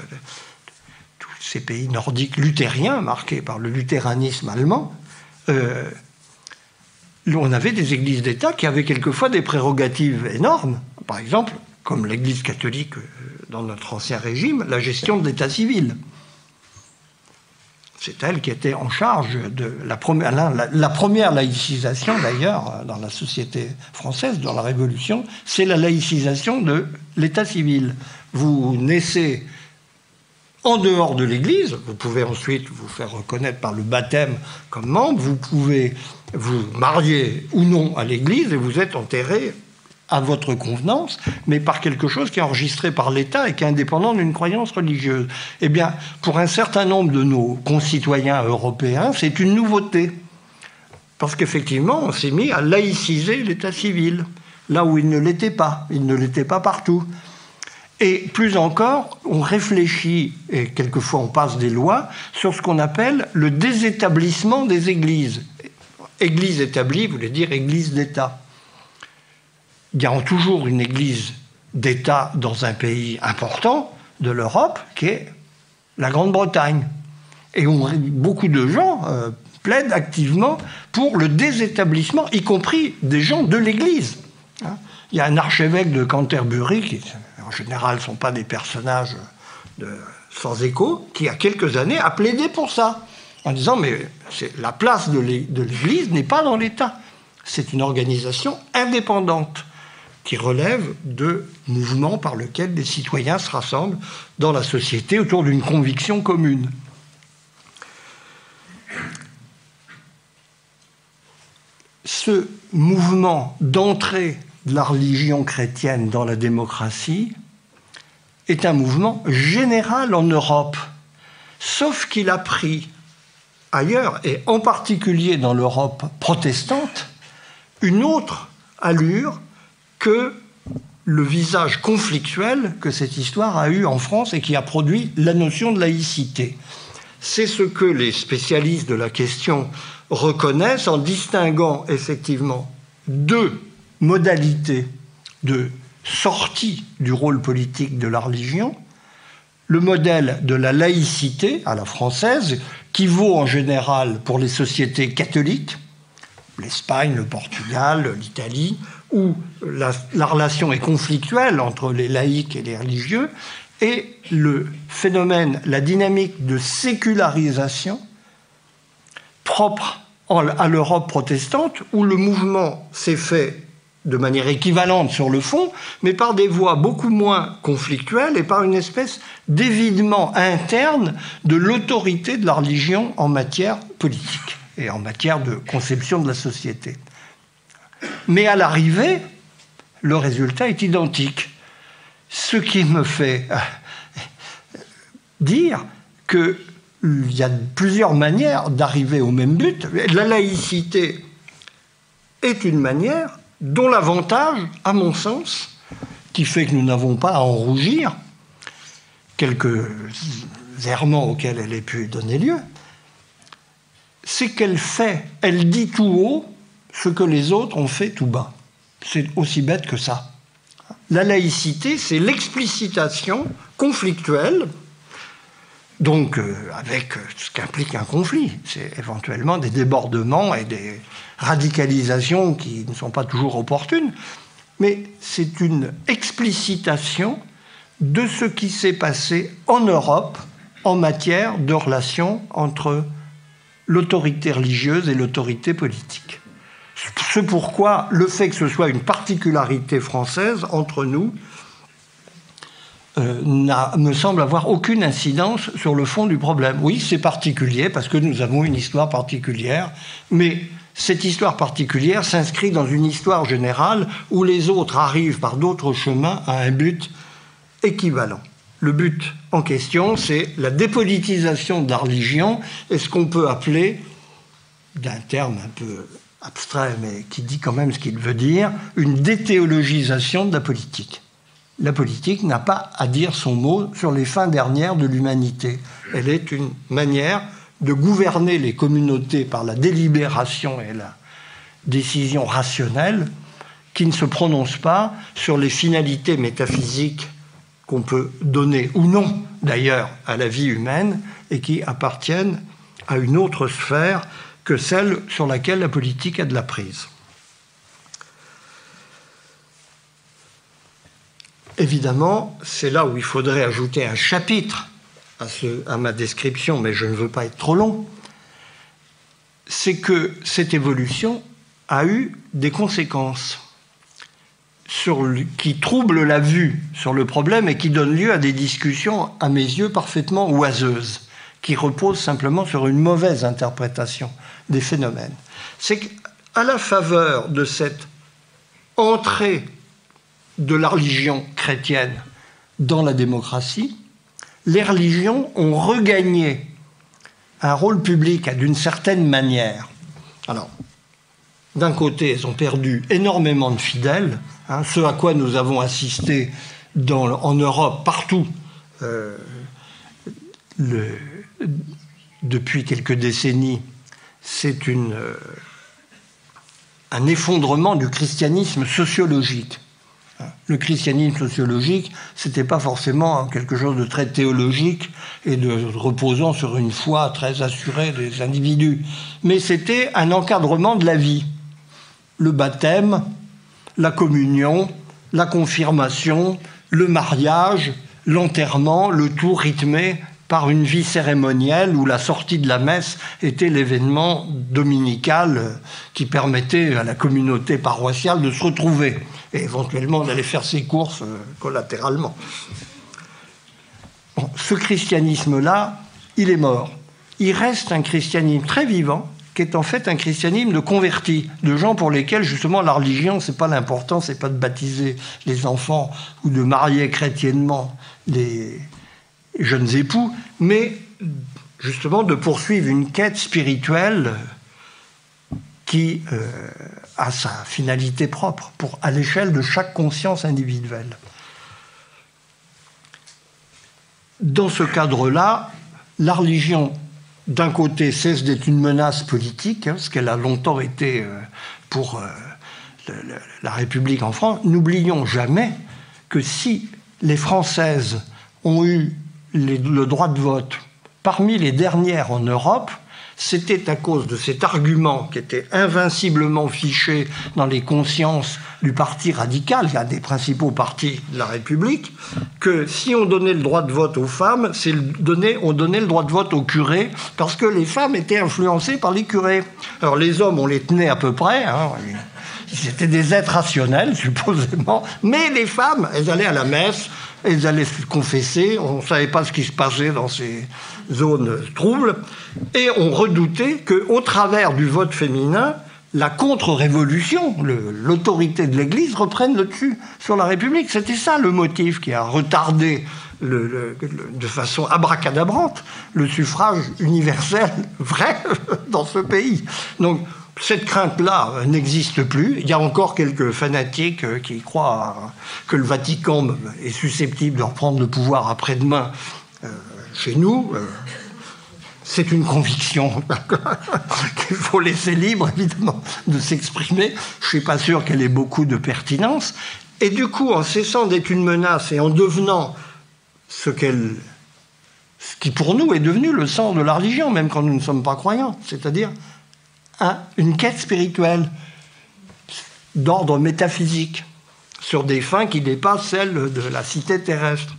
Speaker 1: tous ces pays nordiques luthériens marqués par le luthéranisme allemand, euh, on avait des églises d'État qui avaient quelquefois des prérogatives énormes. Par exemple, comme l'Église catholique euh, dans notre ancien régime, la gestion de l'État civil. C'est elle qui était en charge de la première, la, première laïcisation, d'ailleurs, dans la société française, dans la Révolution, c'est la laïcisation de l'état civil. Vous naissez en dehors de l'Église, vous pouvez ensuite vous faire reconnaître par le baptême comme membre, vous pouvez vous marier ou non à l'Église et vous êtes enterré à votre convenance, mais par quelque chose qui est enregistré par l'État et qui est indépendant d'une croyance religieuse. Eh bien, pour un certain nombre de nos concitoyens européens, c'est une nouveauté. Parce qu'effectivement, on s'est mis à laïciser l'État civil, là où il ne l'était pas. Il ne l'était pas partout. Et plus encore, on réfléchit, et quelquefois on passe des lois, sur ce qu'on appelle le désétablissement des églises. Église établie voulait dire église d'État il y a toujours une église d'État dans un pays important de l'Europe qui est la Grande-Bretagne. Et beaucoup de gens euh, plaident activement pour le désétablissement, y compris des gens de l'Église. Hein. Il y a un archevêque de Canterbury, qui en général ne sont pas des personnages sans écho, qui a quelques années a plaidé pour ça, en disant mais la place de l'Église n'est pas dans l'État, c'est une organisation indépendante qui relève de mouvements par lesquels des citoyens se rassemblent dans la société autour d'une conviction commune. Ce mouvement d'entrée de la religion chrétienne dans la démocratie est un mouvement général en Europe, sauf qu'il a pris ailleurs, et en particulier dans l'Europe protestante, une autre allure que le visage conflictuel que cette histoire a eu en France et qui a produit la notion de laïcité. C'est ce que les spécialistes de la question reconnaissent en distinguant effectivement deux modalités de sortie du rôle politique de la religion, le modèle de la laïcité à la française, qui vaut en général pour les sociétés catholiques, l'Espagne, le Portugal, l'Italie, où la, relation est conflictuelle entre les laïcs et les religieux, et le phénomène, la dynamique de sécularisation propre à l'Europe protestante, où le mouvement s'est fait de manière équivalente sur le fond, mais par des voies beaucoup moins conflictuelles et par une espèce d'évidement interne de l'autorité de la religion en matière politique et en matière de conception de la société. Mais à l'arrivée, le résultat est identique. Ce qui me fait euh, dire qu'il y a plusieurs manières d'arriver au même but. La laïcité est une manière dont l'avantage, à mon sens, qui fait que nous n'avons pas à en rougir, quelques errements auxquels elle ait pu donner lieu, c'est qu'elle fait, elle dit tout haut ce que les autres ont fait tout bas. C'est aussi bête que ça. La laïcité, c'est l'explicitation conflictuelle, donc euh, avec ce qu'implique un conflit. C'est éventuellement des débordements et des radicalisations qui ne sont pas toujours opportunes, mais c'est une explicitation de ce qui s'est passé en Europe en matière de relations entre l'autorité religieuse et l'autorité politique. C'est pourquoi le fait que ce soit une particularité française entre nous euh, me semble avoir aucune incidence sur le fond du problème. Oui, c'est particulier parce que nous avons une histoire particulière, mais cette histoire particulière s'inscrit dans une histoire générale où les autres arrivent par d'autres chemins à un but équivalent. Le but en question, c'est la dépolitisation de la religion et ce qu'on peut appeler, d'un terme un peu abstrait, mais qui dit quand même ce qu'il veut dire, une déthéologisation de la politique. La politique n'a pas à dire son mot sur les fins dernières de l'humanité. Elle est une manière de gouverner les communautés par la délibération et la décision rationnelle qui ne se prononce pas sur les finalités métaphysiques qu'on peut donner ou non d'ailleurs à la vie humaine et qui appartiennent à une autre sphère que celle sur laquelle la politique a de la prise. Évidemment, c'est là où il faudrait ajouter un chapitre à, ma description, mais je ne veux pas être trop long, c'est que cette évolution a eu des conséquences qui troublent la vue sur le problème et qui donnent lieu à des discussions, à mes yeux, parfaitement oiseuses, qui reposent simplement sur une mauvaise interprétation des phénomènes. C'est qu'à la faveur de cette entrée de la religion chrétienne dans la démocratie, les religions ont regagné un rôle public d'une certaine manière. Alors, d'un côté, elles ont perdu énormément de fidèles, hein, ce à quoi nous avons assisté en Europe, partout, euh, depuis quelques décennies, c'est euh, un effondrement du christianisme sociologique. Le christianisme sociologique, ce n'était pas forcément quelque chose de très théologique et de reposant sur une foi très assurée des individus, mais c'était un encadrement de la vie. Le baptême, la communion, la confirmation, le mariage, l'enterrement, le tout rythmé par une vie cérémonielle où la sortie de la messe était l'événement dominical qui permettait à la communauté paroissiale de se retrouver et éventuellement d'aller faire ses courses euh, collatéralement. ce christianisme-là, il est mort. Il reste un christianisme très vivant, qui est en fait un christianisme de convertis, de gens pour lesquels justement la religion, c'est pas l'important, c'est pas de baptiser les enfants ou de marier chrétiennement les jeunes époux, mais justement de poursuivre une quête spirituelle qui euh, a sa finalité propre, pour, à l'échelle de chaque conscience individuelle. Dans ce cadre-là, la religion d'un côté, cesse d'être une menace politique, hein, ce qu'elle a longtemps été euh, pour euh, la République en France. N'oublions jamais que si les Françaises ont eu le droit de vote parmi les dernières en Europe, c'était à cause de cet argument qui était invinciblement fiché dans les consciences du parti radical, un des principaux partis de la République, que si on donnait le droit de vote aux femmes, c'est donner, on donnait le droit de vote aux curés, parce que les femmes étaient influencées par les curés. Alors les hommes, on les tenait à peu près, hein, c'était des êtres rationnels, supposément, mais les femmes, elles allaient à la messe, elles allaient se confesser, on ne savait pas ce qui se passait dans ces zones troubles, et on redoutait qu'au travers du vote féminin, la contre-révolution, l'autorité de l'Église reprenne le dessus sur la République. C'était ça le motif qui a retardé de façon abracadabrante le suffrage universel vrai dans ce pays. Donc cette crainte-là n'existe plus. Il y a encore quelques fanatiques euh, qui croient que le Vatican est susceptible de reprendre le pouvoir après-demain euh, chez nous. Euh, c'est une conviction qu'il faut laisser libre, évidemment, de s'exprimer. Je ne suis pas sûr qu'elle ait beaucoup de pertinence. Et du coup, en cessant d'être une menace et en devenant ce qu'elle ce qui pour nous est devenu le sens de la religion, même quand nous ne sommes pas croyants, c'est-à-dire une quête spirituelle d'ordre métaphysique sur des fins qui dépassent celles de la cité terrestre.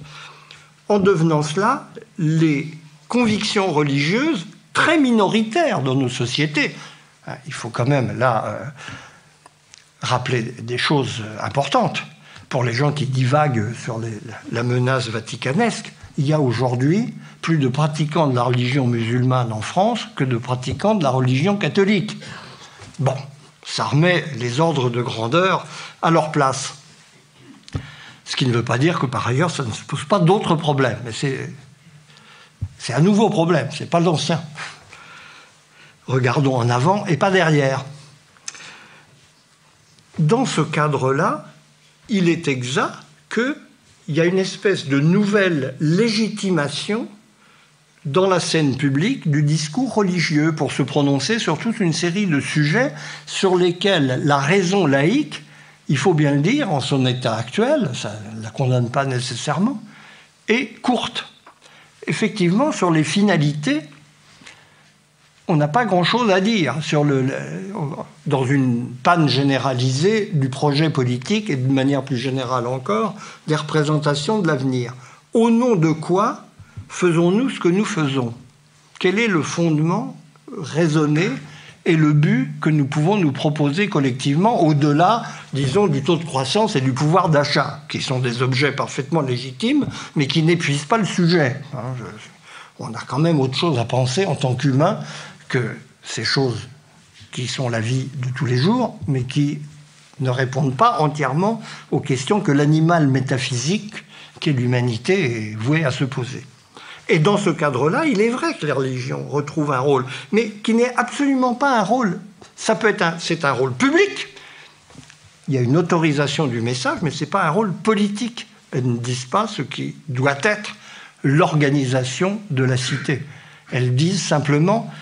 Speaker 1: En devenant cela, les convictions religieuses très minoritaires dans nos sociétés, hein, il faut quand même là euh, rappeler des choses importantes pour les gens qui divaguent sur la menace vaticanesque, il y a aujourd'hui plus de pratiquants de la religion musulmane en France que de pratiquants de la religion catholique. Bon, ça remet les ordres de grandeur à leur place. Ce qui ne veut pas dire que par ailleurs, ça ne se pose pas d'autres problèmes. Mais c'est, un nouveau problème, c'est pas l'ancien. Regardons en avant et pas derrière. Dans ce cadre-là, il est exact qu'il y a une espèce de nouvelle légitimation dans la scène publique du discours religieux pour se prononcer sur toute une série de sujets sur lesquels la raison laïque, il faut bien le dire, en son état actuel, ça ne la condamne pas nécessairement, est courte. Effectivement, sur les finalités, on n'a pas grand-chose à dire sur le, dans une panne généralisée du projet politique et de manière plus générale encore des représentations de l'avenir. Au nom de quoi faisons-nous ce que nous faisons? Quel est le fondement raisonné et le but que nous pouvons nous proposer collectivement au-delà, disons, du taux de croissance et du pouvoir d'achat, qui sont des objets parfaitement légitimes, mais qui n'épuisent pas le sujet. Hein, on a quand même autre chose à penser en tant qu'humain que ces choses qui sont la vie de tous les jours, mais qui ne répondent pas entièrement aux questions que l'animal métaphysique, qui est l'humanité, est voué à se poser. Et dans ce cadre-là, il est vrai que les religions retrouvent un rôle, mais qui n'est absolument pas un rôle. Ça peut être c'est un rôle public. Il y a une autorisation du message, mais ce n'est pas un rôle politique. Elles ne disent pas ce qui doit être l'organisation de la cité. Elles disent simplement,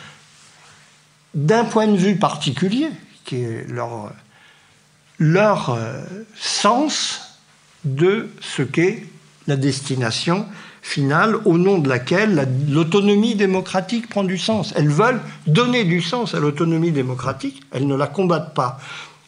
Speaker 1: d'un point de vue particulier, qui est leur, euh, sens de ce qu'est la destination finale au nom de laquelle l'autonomie démocratique prend du sens. Elles veulent donner du sens à l'autonomie démocratique, elles ne la combattent pas.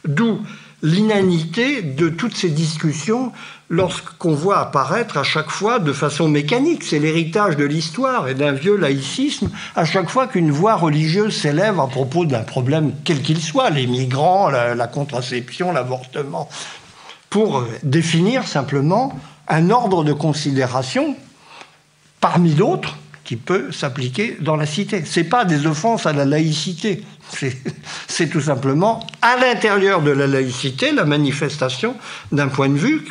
Speaker 1: D'où l'inanité de toutes ces discussions lorsqu'on voit apparaître à chaque fois de façon mécanique, c'est l'héritage de l'histoire et d'un vieux laïcisme, à chaque fois qu'une voix religieuse s'élève à propos d'un problème quel qu'il soit, les migrants, la, la contraception, l'avortement, pour définir simplement un ordre de considération parmi d'autres qui peut s'appliquer dans la cité. Ce n'est pas des offenses à la laïcité, c'est tout simplement à l'intérieur de la laïcité la manifestation d'un point de vue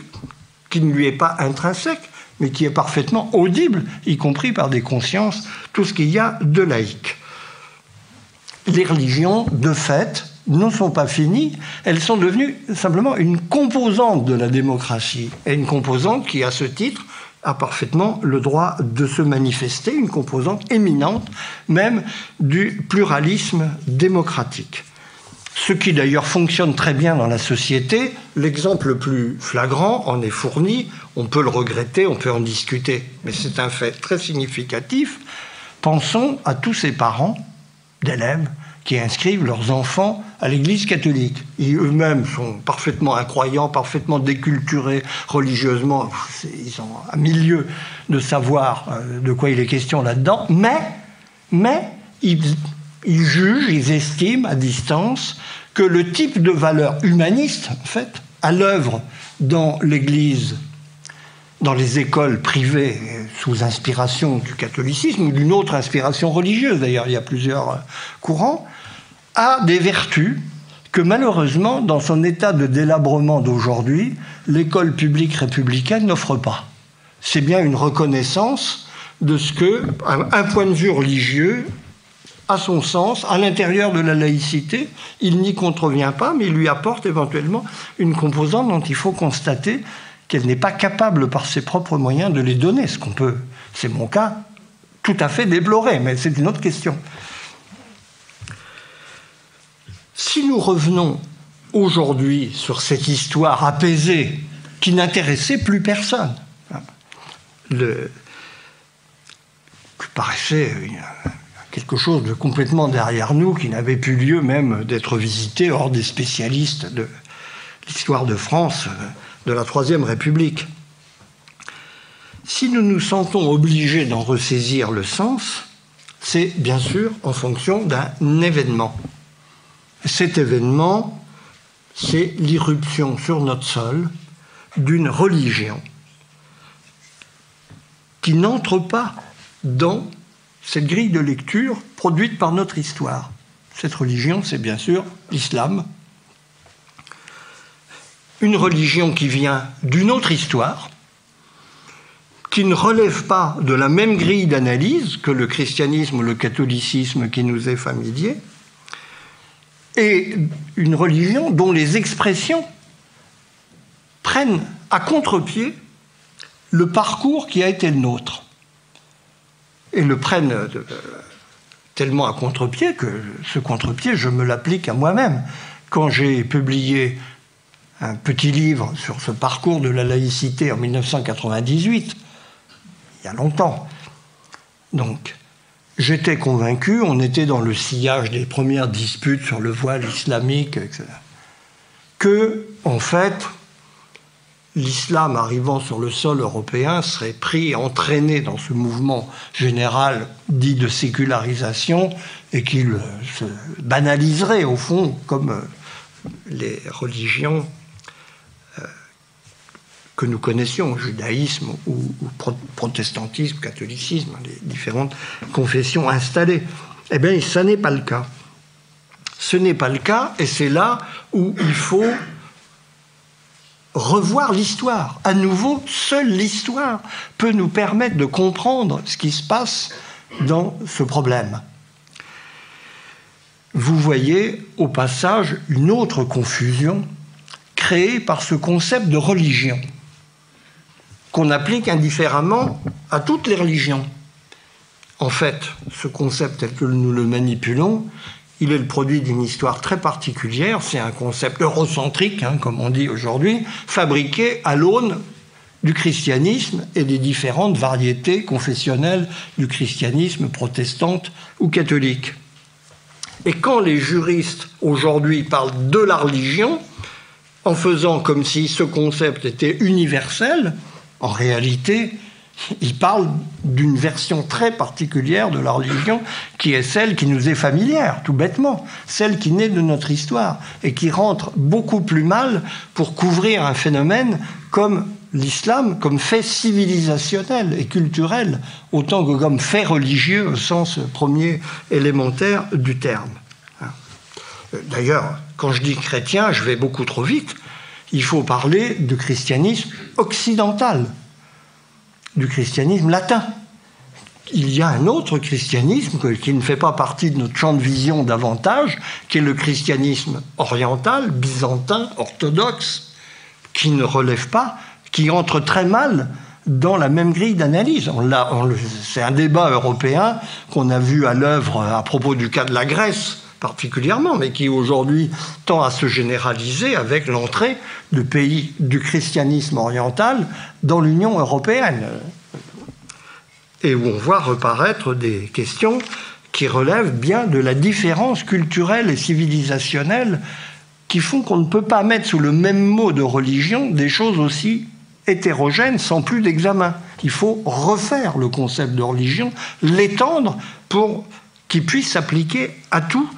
Speaker 1: qui ne lui est pas intrinsèque, mais qui est parfaitement audible, y compris par des consciences, tout ce qu'il y a de laïque. Les religions, de fait, ne sont pas finies, elles sont devenues simplement une composante de la démocratie, et une composante qui, à ce titre, a parfaitement le droit de se manifester, une composante éminente même du pluralisme démocratique. Ce qui d'ailleurs fonctionne très bien dans la société, l'exemple le plus flagrant en est fourni, on peut le regretter, on peut en discuter, mais c'est un fait très significatif. Pensons à tous ces parents d'élèves qui inscrivent leurs enfants à l'Église catholique. Ils eux-mêmes sont parfaitement incroyants, parfaitement déculturés religieusement. Ils sont à milieu de savoir euh, de quoi il est question là-dedans. Mais, mais ils, ils, jugent, ils estiment à distance que le type de valeur humaniste, en fait, à l'œuvre dans l'Église dans les écoles privées sous inspiration du catholicisme ou d'une autre inspiration religieuse, d'ailleurs il y a plusieurs courants, a des vertus que malheureusement, dans son état de délabrement d'aujourd'hui, l'école publique républicaine n'offre pas. C'est bien une reconnaissance de ce que un point de vue religieux a son sens à l'intérieur de la laïcité. Il n'y contrevient pas, mais il lui apporte éventuellement une composante dont il faut constater qu'elle n'est pas capable par ses propres moyens de les donner, ce qu'on peut, c'est mon cas, tout à fait déplorer, mais c'est une autre question. Si nous revenons aujourd'hui sur cette histoire apaisée qui n'intéressait plus personne, le, qui paraissait quelque chose de complètement derrière nous, qui n'avait plus lieu même d'être visité hors des spécialistes de l'histoire de France de la Troisième République. Si nous nous sentons obligés d'en ressaisir le sens, c'est bien sûr en fonction d'un événement. Cet événement, c'est l'irruption sur notre sol d'une religion qui n'entre pas dans cette grille de lecture produite par notre histoire. Cette religion, c'est bien sûr l'islam. Une religion qui vient d'une autre histoire, qui ne relève pas de la même grille d'analyse que le christianisme ou le catholicisme qui nous est familier, et une religion dont les expressions prennent à contre-pied le parcours qui a été le nôtre. Et le prennent euh, tellement à contre-pied que ce contre-pied, je me l'applique à moi-même. Quand j'ai publié un petit livre sur ce parcours de la laïcité en 1998, il y a longtemps, donc J'étais convaincu, on était dans le sillage des premières disputes sur le voile islamique, etc., que, en fait, l'islam arrivant sur le sol européen serait pris et entraîné dans ce mouvement général dit de sécularisation et qu'il se banaliserait au fond comme les religions que nous connaissions, judaïsme ou, protestantisme, catholicisme, les différentes confessions installées. Eh bien, ça n'est pas le cas. Ce n'est pas le cas, et c'est là où il faut revoir l'histoire. À nouveau, seule l'histoire peut nous permettre de comprendre ce qui se passe dans ce problème. Vous voyez au passage une autre confusion créée par ce concept de religion qu'on applique indifféremment à toutes les religions. En fait, ce concept tel que nous le manipulons, il est le produit d'une histoire très particulière. C'est un concept eurocentrique, hein, comme on dit aujourd'hui, fabriqué à l'aune du christianisme et des différentes variétés confessionnelles du christianisme protestante ou catholique. Et quand les juristes aujourd'hui parlent de la religion, en faisant comme si ce concept était universel, en réalité, ils parlent d'une version très particulière de la religion qui est celle qui nous est familière, tout bêtement, celle qui naît de notre histoire et qui rentre beaucoup plus mal pour couvrir un phénomène comme l'islam comme fait civilisationnel et culturel, autant que comme fait religieux au sens premier élémentaire du terme. D'ailleurs, quand je dis chrétien, je vais beaucoup trop vite. Il faut parler du christianisme occidental, du christianisme latin. Il y a un autre christianisme qui ne fait pas partie de notre champ de vision davantage, qui est le christianisme oriental, byzantin, orthodoxe, qui ne relève pas qui entre très mal dans la même grille d'analyse. C'est un débat européen qu'on a vu à l'œuvre à propos du cas de la Grèce particulièrement, mais qui aujourd'hui tend à se généraliser avec l'entrée de pays du christianisme oriental dans l'Union européenne, et où on voit reparaître des questions qui relèvent bien de la différence culturelle et civilisationnelle qui font qu'on ne peut pas mettre sous le même mot de religion des choses aussi hétérogène sans plus d'examen. Il faut refaire le concept de religion, l'étendre pour qu'il puisse s'appliquer à tout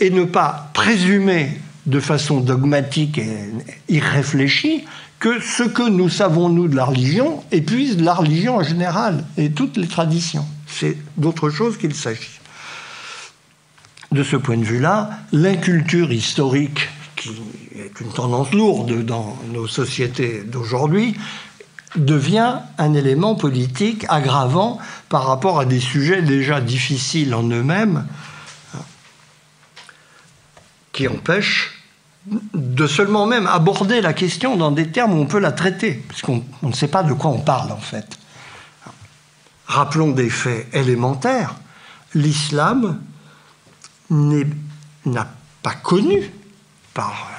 Speaker 1: et ne pas présumer de façon dogmatique et irréfléchie que ce que nous savons, nous, de la religion, épuise la religion en général et toutes les traditions. C'est d'autre chose qu'il s'agit. De ce point de vue-là, l'inculture historique qui est une tendance lourde dans nos sociétés d'aujourd'hui, devient un élément politique aggravant par rapport à des sujets déjà difficiles en eux-mêmes, qui empêchent de seulement même aborder la question dans des termes où on peut la traiter, puisqu'on ne sait pas de quoi on parle en fait. Rappelons des faits élémentaires. L'islam n'a pas connu par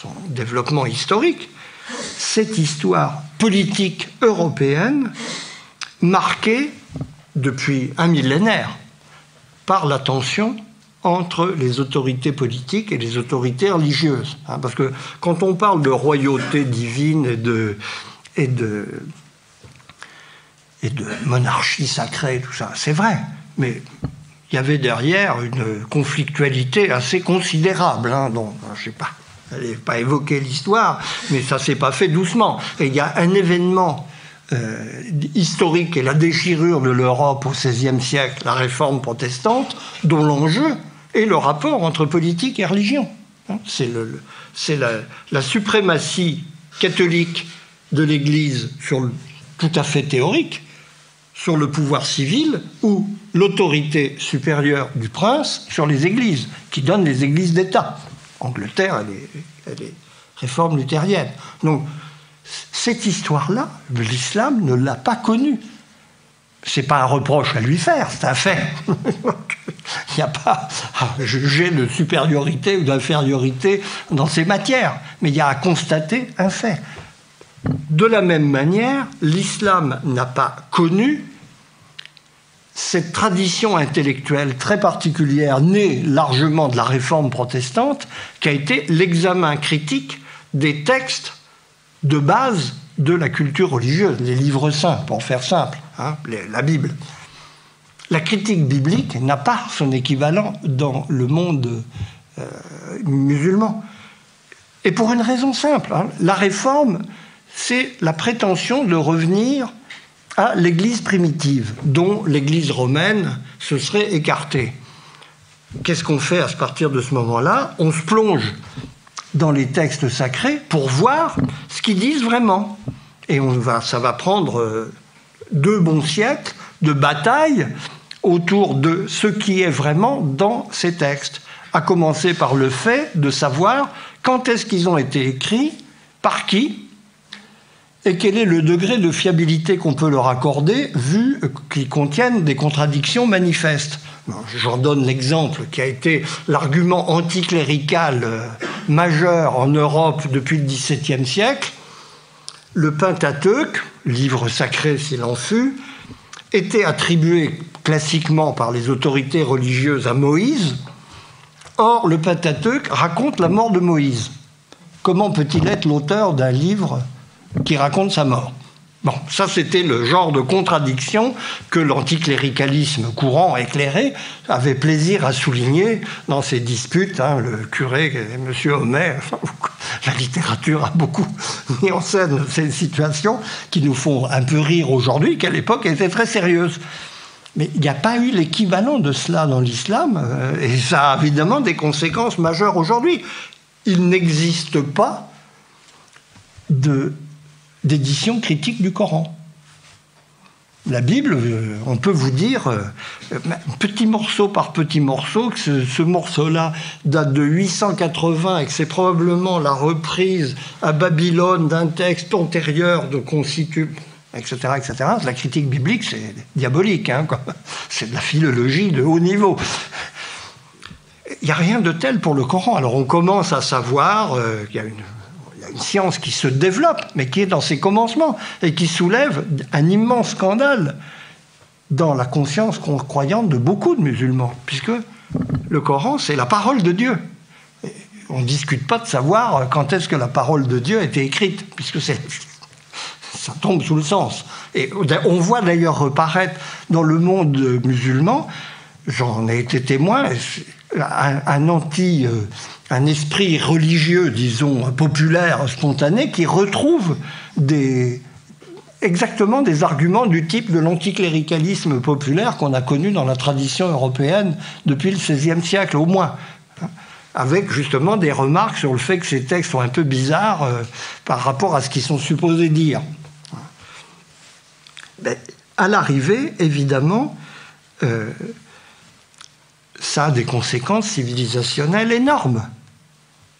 Speaker 1: son développement historique, cette histoire politique européenne marquée depuis un millénaire par la tension entre les autorités politiques et les autorités religieuses. Hein, parce que quand on parle de royauté divine et de, monarchie sacrée, tout ça, c'est vrai, mais il y avait derrière une conflictualité assez considérable. Hein, je sais pas, n'allais pas évoquer l'histoire, mais ça s'est pas fait doucement. Et il y a un événement euh, historique et la déchirure de l'Europe au XVIe siècle, la réforme protestante, dont l'enjeu est le rapport entre politique et religion. Hein, c'est la, suprématie catholique de l'Église tout à fait théorique sur le pouvoir civil ou l'autorité supérieure du prince sur les églises, qui donne les églises d'État. Angleterre, elle est, réforme luthérienne. Donc, cette histoire-là, l'islam ne l'a pas connue. C'est pas un reproche à lui faire, c'est un fait. Il n'y a pas à juger de supériorité ou d'infériorité dans ces matières, mais il y a à constater un fait. De la même manière, l'islam n'a pas connu cette tradition intellectuelle très particulière, née largement de la réforme protestante, qui a été l'examen critique des textes de base de la culture religieuse, les livres saints, pour faire simple, hein, la Bible. La critique biblique n'a pas son équivalent dans le monde euh, musulman. Et pour une raison simple, hein, la réforme, c'est la prétention de revenir à l'Église primitive, dont l'Église romaine se serait écartée. Qu'est-ce qu'on fait à partir de ce moment-là? On se plonge dans les textes sacrés pour voir ce qu'ils disent vraiment. Et ça va prendre euh, deux bons siècles de bataille autour de ce qui est vraiment dans ces textes, à commencer par le fait de savoir quand est-ce qu'ils ont été écrits, par qui, et quel est le degré de fiabilité qu'on peut leur accorder vu qu'ils contiennent des contradictions manifestes. J'en donne l'exemple qui a été l'argument anticlérical euh, majeur en Europe depuis le XVIIe siècle. le Pentateuque, livre sacré s'il en fut, était attribué classiquement par les autorités religieuses à Moïse. Or, le Pentateuque raconte la mort de Moïse. Comment peut-il être l'auteur d'un livre qui raconte sa mort? Bon, ça c'était le genre de contradiction que l'anticléricalisme courant éclairé avait plaisir à souligner dans ses disputes. Hein, le curé, M. Homer, la littérature a beaucoup mis en scène ces situations qui nous font un peu rire aujourd'hui, qu'à l'époque étaient très sérieuses. Mais il n'y a pas eu l'équivalent de cela dans l'islam, euh, et ça a évidemment des conséquences majeures aujourd'hui. Il n'existe pas d'édition critique du Coran. La Bible, euh, on peut vous dire, euh, petit morceau par petit morceau, que ce, morceau-là date de 880 et que c'est probablement la reprise à Babylone d'un texte antérieur de constitu, etc., etc. La critique biblique, c'est diabolique, hein, c'est de la philologie de haut niveau. Il n'y a rien de tel pour le Coran. Alors on commence à savoir euh, qu'il y a une une science qui se développe, mais qui est dans ses commencements, et qui soulève un immense scandale dans la conscience croyante de beaucoup de musulmans, puisque le Coran, c'est la parole de Dieu. On ne discute pas de savoir quand est-ce que la parole de Dieu a été écrite, puisque ça tombe sous le sens. Et on voit d'ailleurs reparaître dans le monde musulman, j'en ai été témoin, un, anti... Euh, esprit religieux, disons, populaire, spontané, qui retrouve des, exactement des arguments du type de l'anticléricalisme populaire qu'on a connu dans la tradition européenne depuis le XVIe siècle, au moins. Avec justement des remarques sur le fait que ces textes sont un peu bizarres euh, par rapport à ce qu'ils sont supposés dire. À l'arrivée, évidemment, euh, ça a des conséquences civilisationnelles énormes.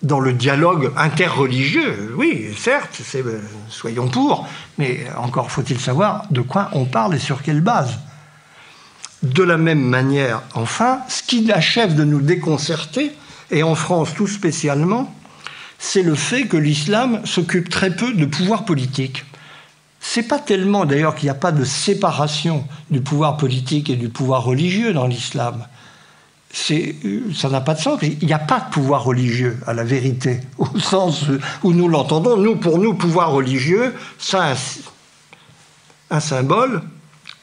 Speaker 1: Dans le dialogue interreligieux, oui, certes, euh, soyons pour, mais encore faut-il savoir de quoi on parle et sur quelle base. De la même manière, enfin, ce qui achève de nous déconcerter, et en France tout spécialement, c'est le fait que l'islam s'occupe très peu de pouvoir politique. C'est pas tellement d'ailleurs qu'il n'y a pas de séparation du pouvoir politique et du pouvoir religieux dans l'islam ça n'a pas de sens. Il n'y a pas de pouvoir religieux, à la vérité, au sens où nous l'entendons. Nous, pour nous, pouvoir religieux, ça un, symbole,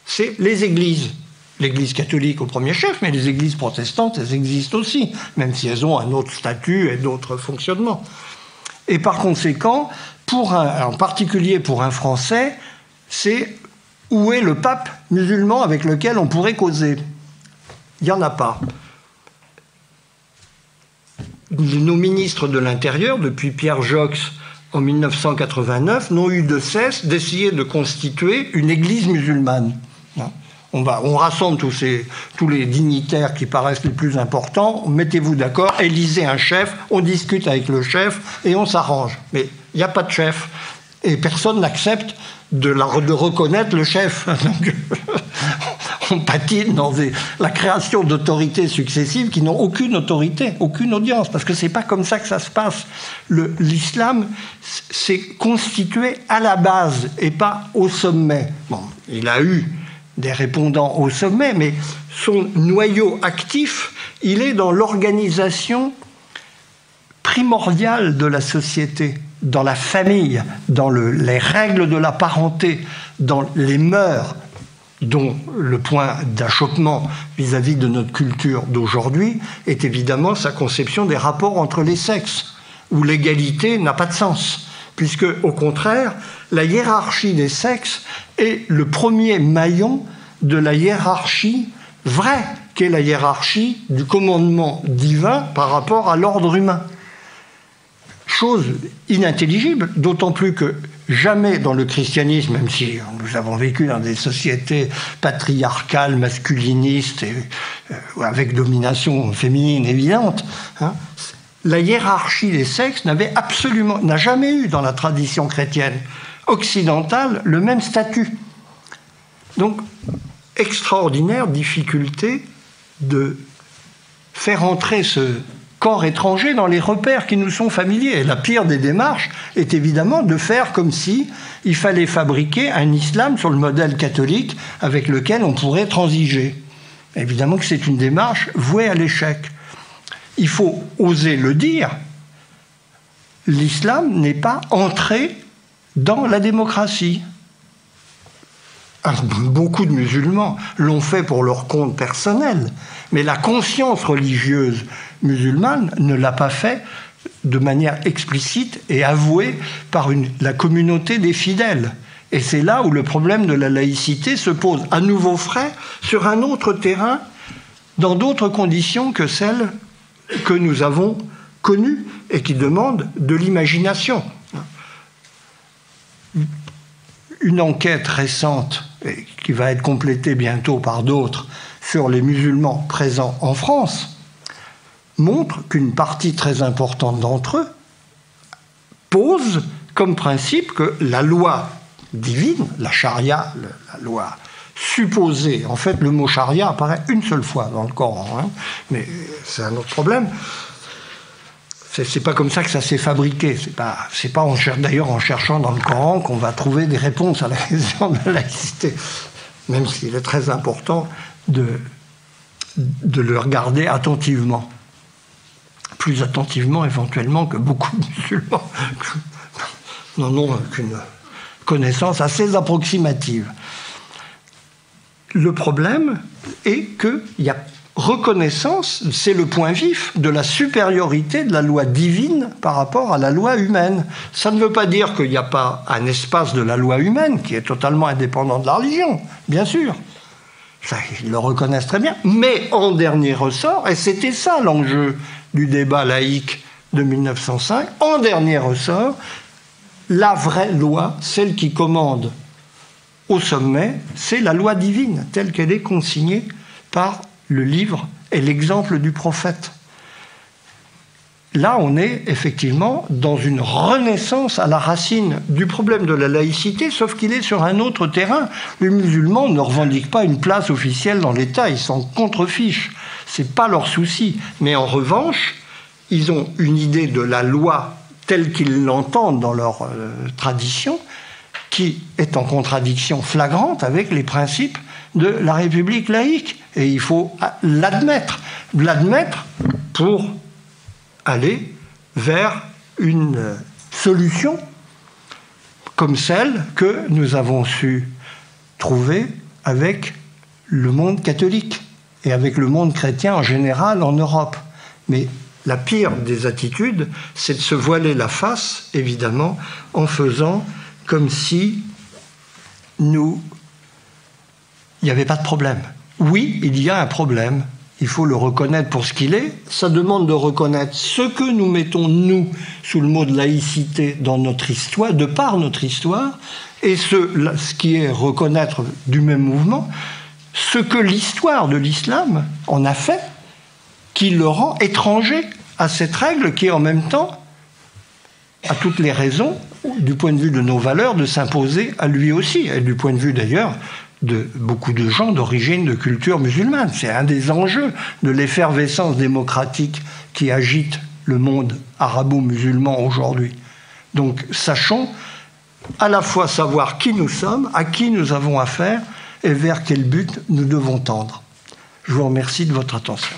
Speaker 1: c'est les églises. L'Église catholique au premier chef, mais les églises protestantes, elles existent aussi, même si elles ont un autre statut et d'autres fonctionnements. Et par conséquent, en particulier pour un Français, c'est où est le pape musulman avec lequel on pourrait causer? Il n'y en a pas nos ministres de l'Intérieur, depuis Pierre Jox en 1989, n'ont eu de cesse d'essayer de constituer une église musulmane. Hein? On, rassemble tous, les dignitaires qui paraissent les plus importants, mettez-vous d'accord, élisez un chef, on discute avec le chef et on s'arrange. Mais il n'y a pas de chef. Et personne n'accepte de, reconnaître le chef. on patine dans la création d'autorités successives qui n'ont aucune autorité, aucune audience, parce que c'est pas comme ça que ça se passe. L'islam s'est constitué à la base et pas au sommet. Bon, il a eu des répondants au sommet, mais son noyau actif, il est dans l'organisation primordiale de la société, dans la famille, dans les règles de la parenté, dans les mœurs, dont le point d'achoppement vis-à-vis de notre culture d'aujourd'hui est évidemment sa conception des rapports entre les sexes, où l'égalité n'a pas de sens, puisque au contraire, la hiérarchie des sexes est le premier maillon de la hiérarchie vraie, qu'est la hiérarchie du commandement divin par rapport à l'ordre humain. Chose inintelligible, d'autant plus que jamais dans le christianisme, même si nous avons vécu dans des sociétés patriarcales, masculinistes, euh, avec domination féminine évidente, hein, la hiérarchie des sexes n'avait absolument, n'a jamais eu dans la tradition chrétienne occidentale le même statut. Donc, extraordinaire difficulté de faire entrer ce corps étranger dans les repères qui nous sont familiers. La pire des démarches est évidemment de faire comme si il fallait fabriquer un islam sur le modèle catholique avec lequel on pourrait transiger. Évidemment que c'est une démarche vouée à l'échec. Il faut oser le dire. L'islam n'est pas entré dans la démocratie. beaucoup de musulmans l'ont fait pour leur compte personnel, mais la conscience religieuse musulmane ne l'a pas fait de manière explicite et avouée par la communauté des fidèles. Et c'est là où le problème de la laïcité se pose à nouveau frais sur un autre terrain, dans d'autres conditions que celles que nous avons connues et qui demandent de l'imagination. Une enquête récente, qui va être complétée bientôt par d'autres, sur les musulmans présents en France, montre qu'une partie très importante d'entre eux pose comme principe que la loi divine, la charia, la loi supposée, en fait le mot charia apparaît une seule fois dans le Coran, hein, mais c'est un autre problème. C'est pas comme ça que ça s'est fabriqué. C'est pas, c'est pas d'ailleurs en cherchant dans le Coran qu'on va trouver des réponses à la question de la laïcité, même s'il est très important de, le regarder attentivement plus attentivement éventuellement que beaucoup de musulmans n'en ont qu'une connaissance assez approximative. Le problème est qu'il y a reconnaissance, c'est le point vif de la supériorité de la loi divine par rapport à la loi humaine. Ça ne veut pas dire qu'il n'y a pas un espace de la loi humaine qui est totalement indépendant de la religion, bien sûr. Ils le reconnaissent très bien. Mais en dernier ressort, et c'était ça l'enjeu du débat laïque de 1905, en dernier ressort, la vraie loi, celle qui commande au sommet, c'est la loi divine, telle qu'elle est consignée par le livre et l'exemple du prophète. Là, on est effectivement dans une renaissance à la racine du problème de la laïcité, sauf qu'il est sur un autre terrain. Les musulmans ne revendiquent pas une place officielle dans l'État, ils s'en contrefichent c'est pas leur souci. Mais en revanche, ils ont une idée de la loi telle qu'ils l'entendent dans leur euh, tradition, qui est en contradiction flagrante avec les principes de la République laïque. Et il faut l'admettre. L'admettre pour aller vers une solution comme celle que nous avons su trouver avec le monde catholique et avec le monde chrétien en général en Europe. Mais la pire des attitudes, c'est de se voiler la face, évidemment, en faisant comme si nous... Il avait pas de problème. Oui, il y a un problème. Il faut le reconnaître pour ce qu'il est. Ça demande de reconnaître ce que nous mettons, nous, sous le mot de laïcité dans notre histoire, de par notre histoire, et ce, qui est reconnaître du même mouvement, ce que l'histoire de l'islam en a fait, qui le rend étranger à cette règle qui, en même temps, a toutes les raisons, du point de vue de nos valeurs, de s'imposer à lui aussi, et du point de vue d'ailleurs de beaucoup de gens d'origine de culture musulmane. C'est un des enjeux de l'effervescence démocratique qui agite le monde arabo-musulman aujourd'hui. Donc sachons à la fois savoir qui nous sommes, à qui nous avons affaire, et vers quel but nous devons tendre. Je vous remercie de votre attention.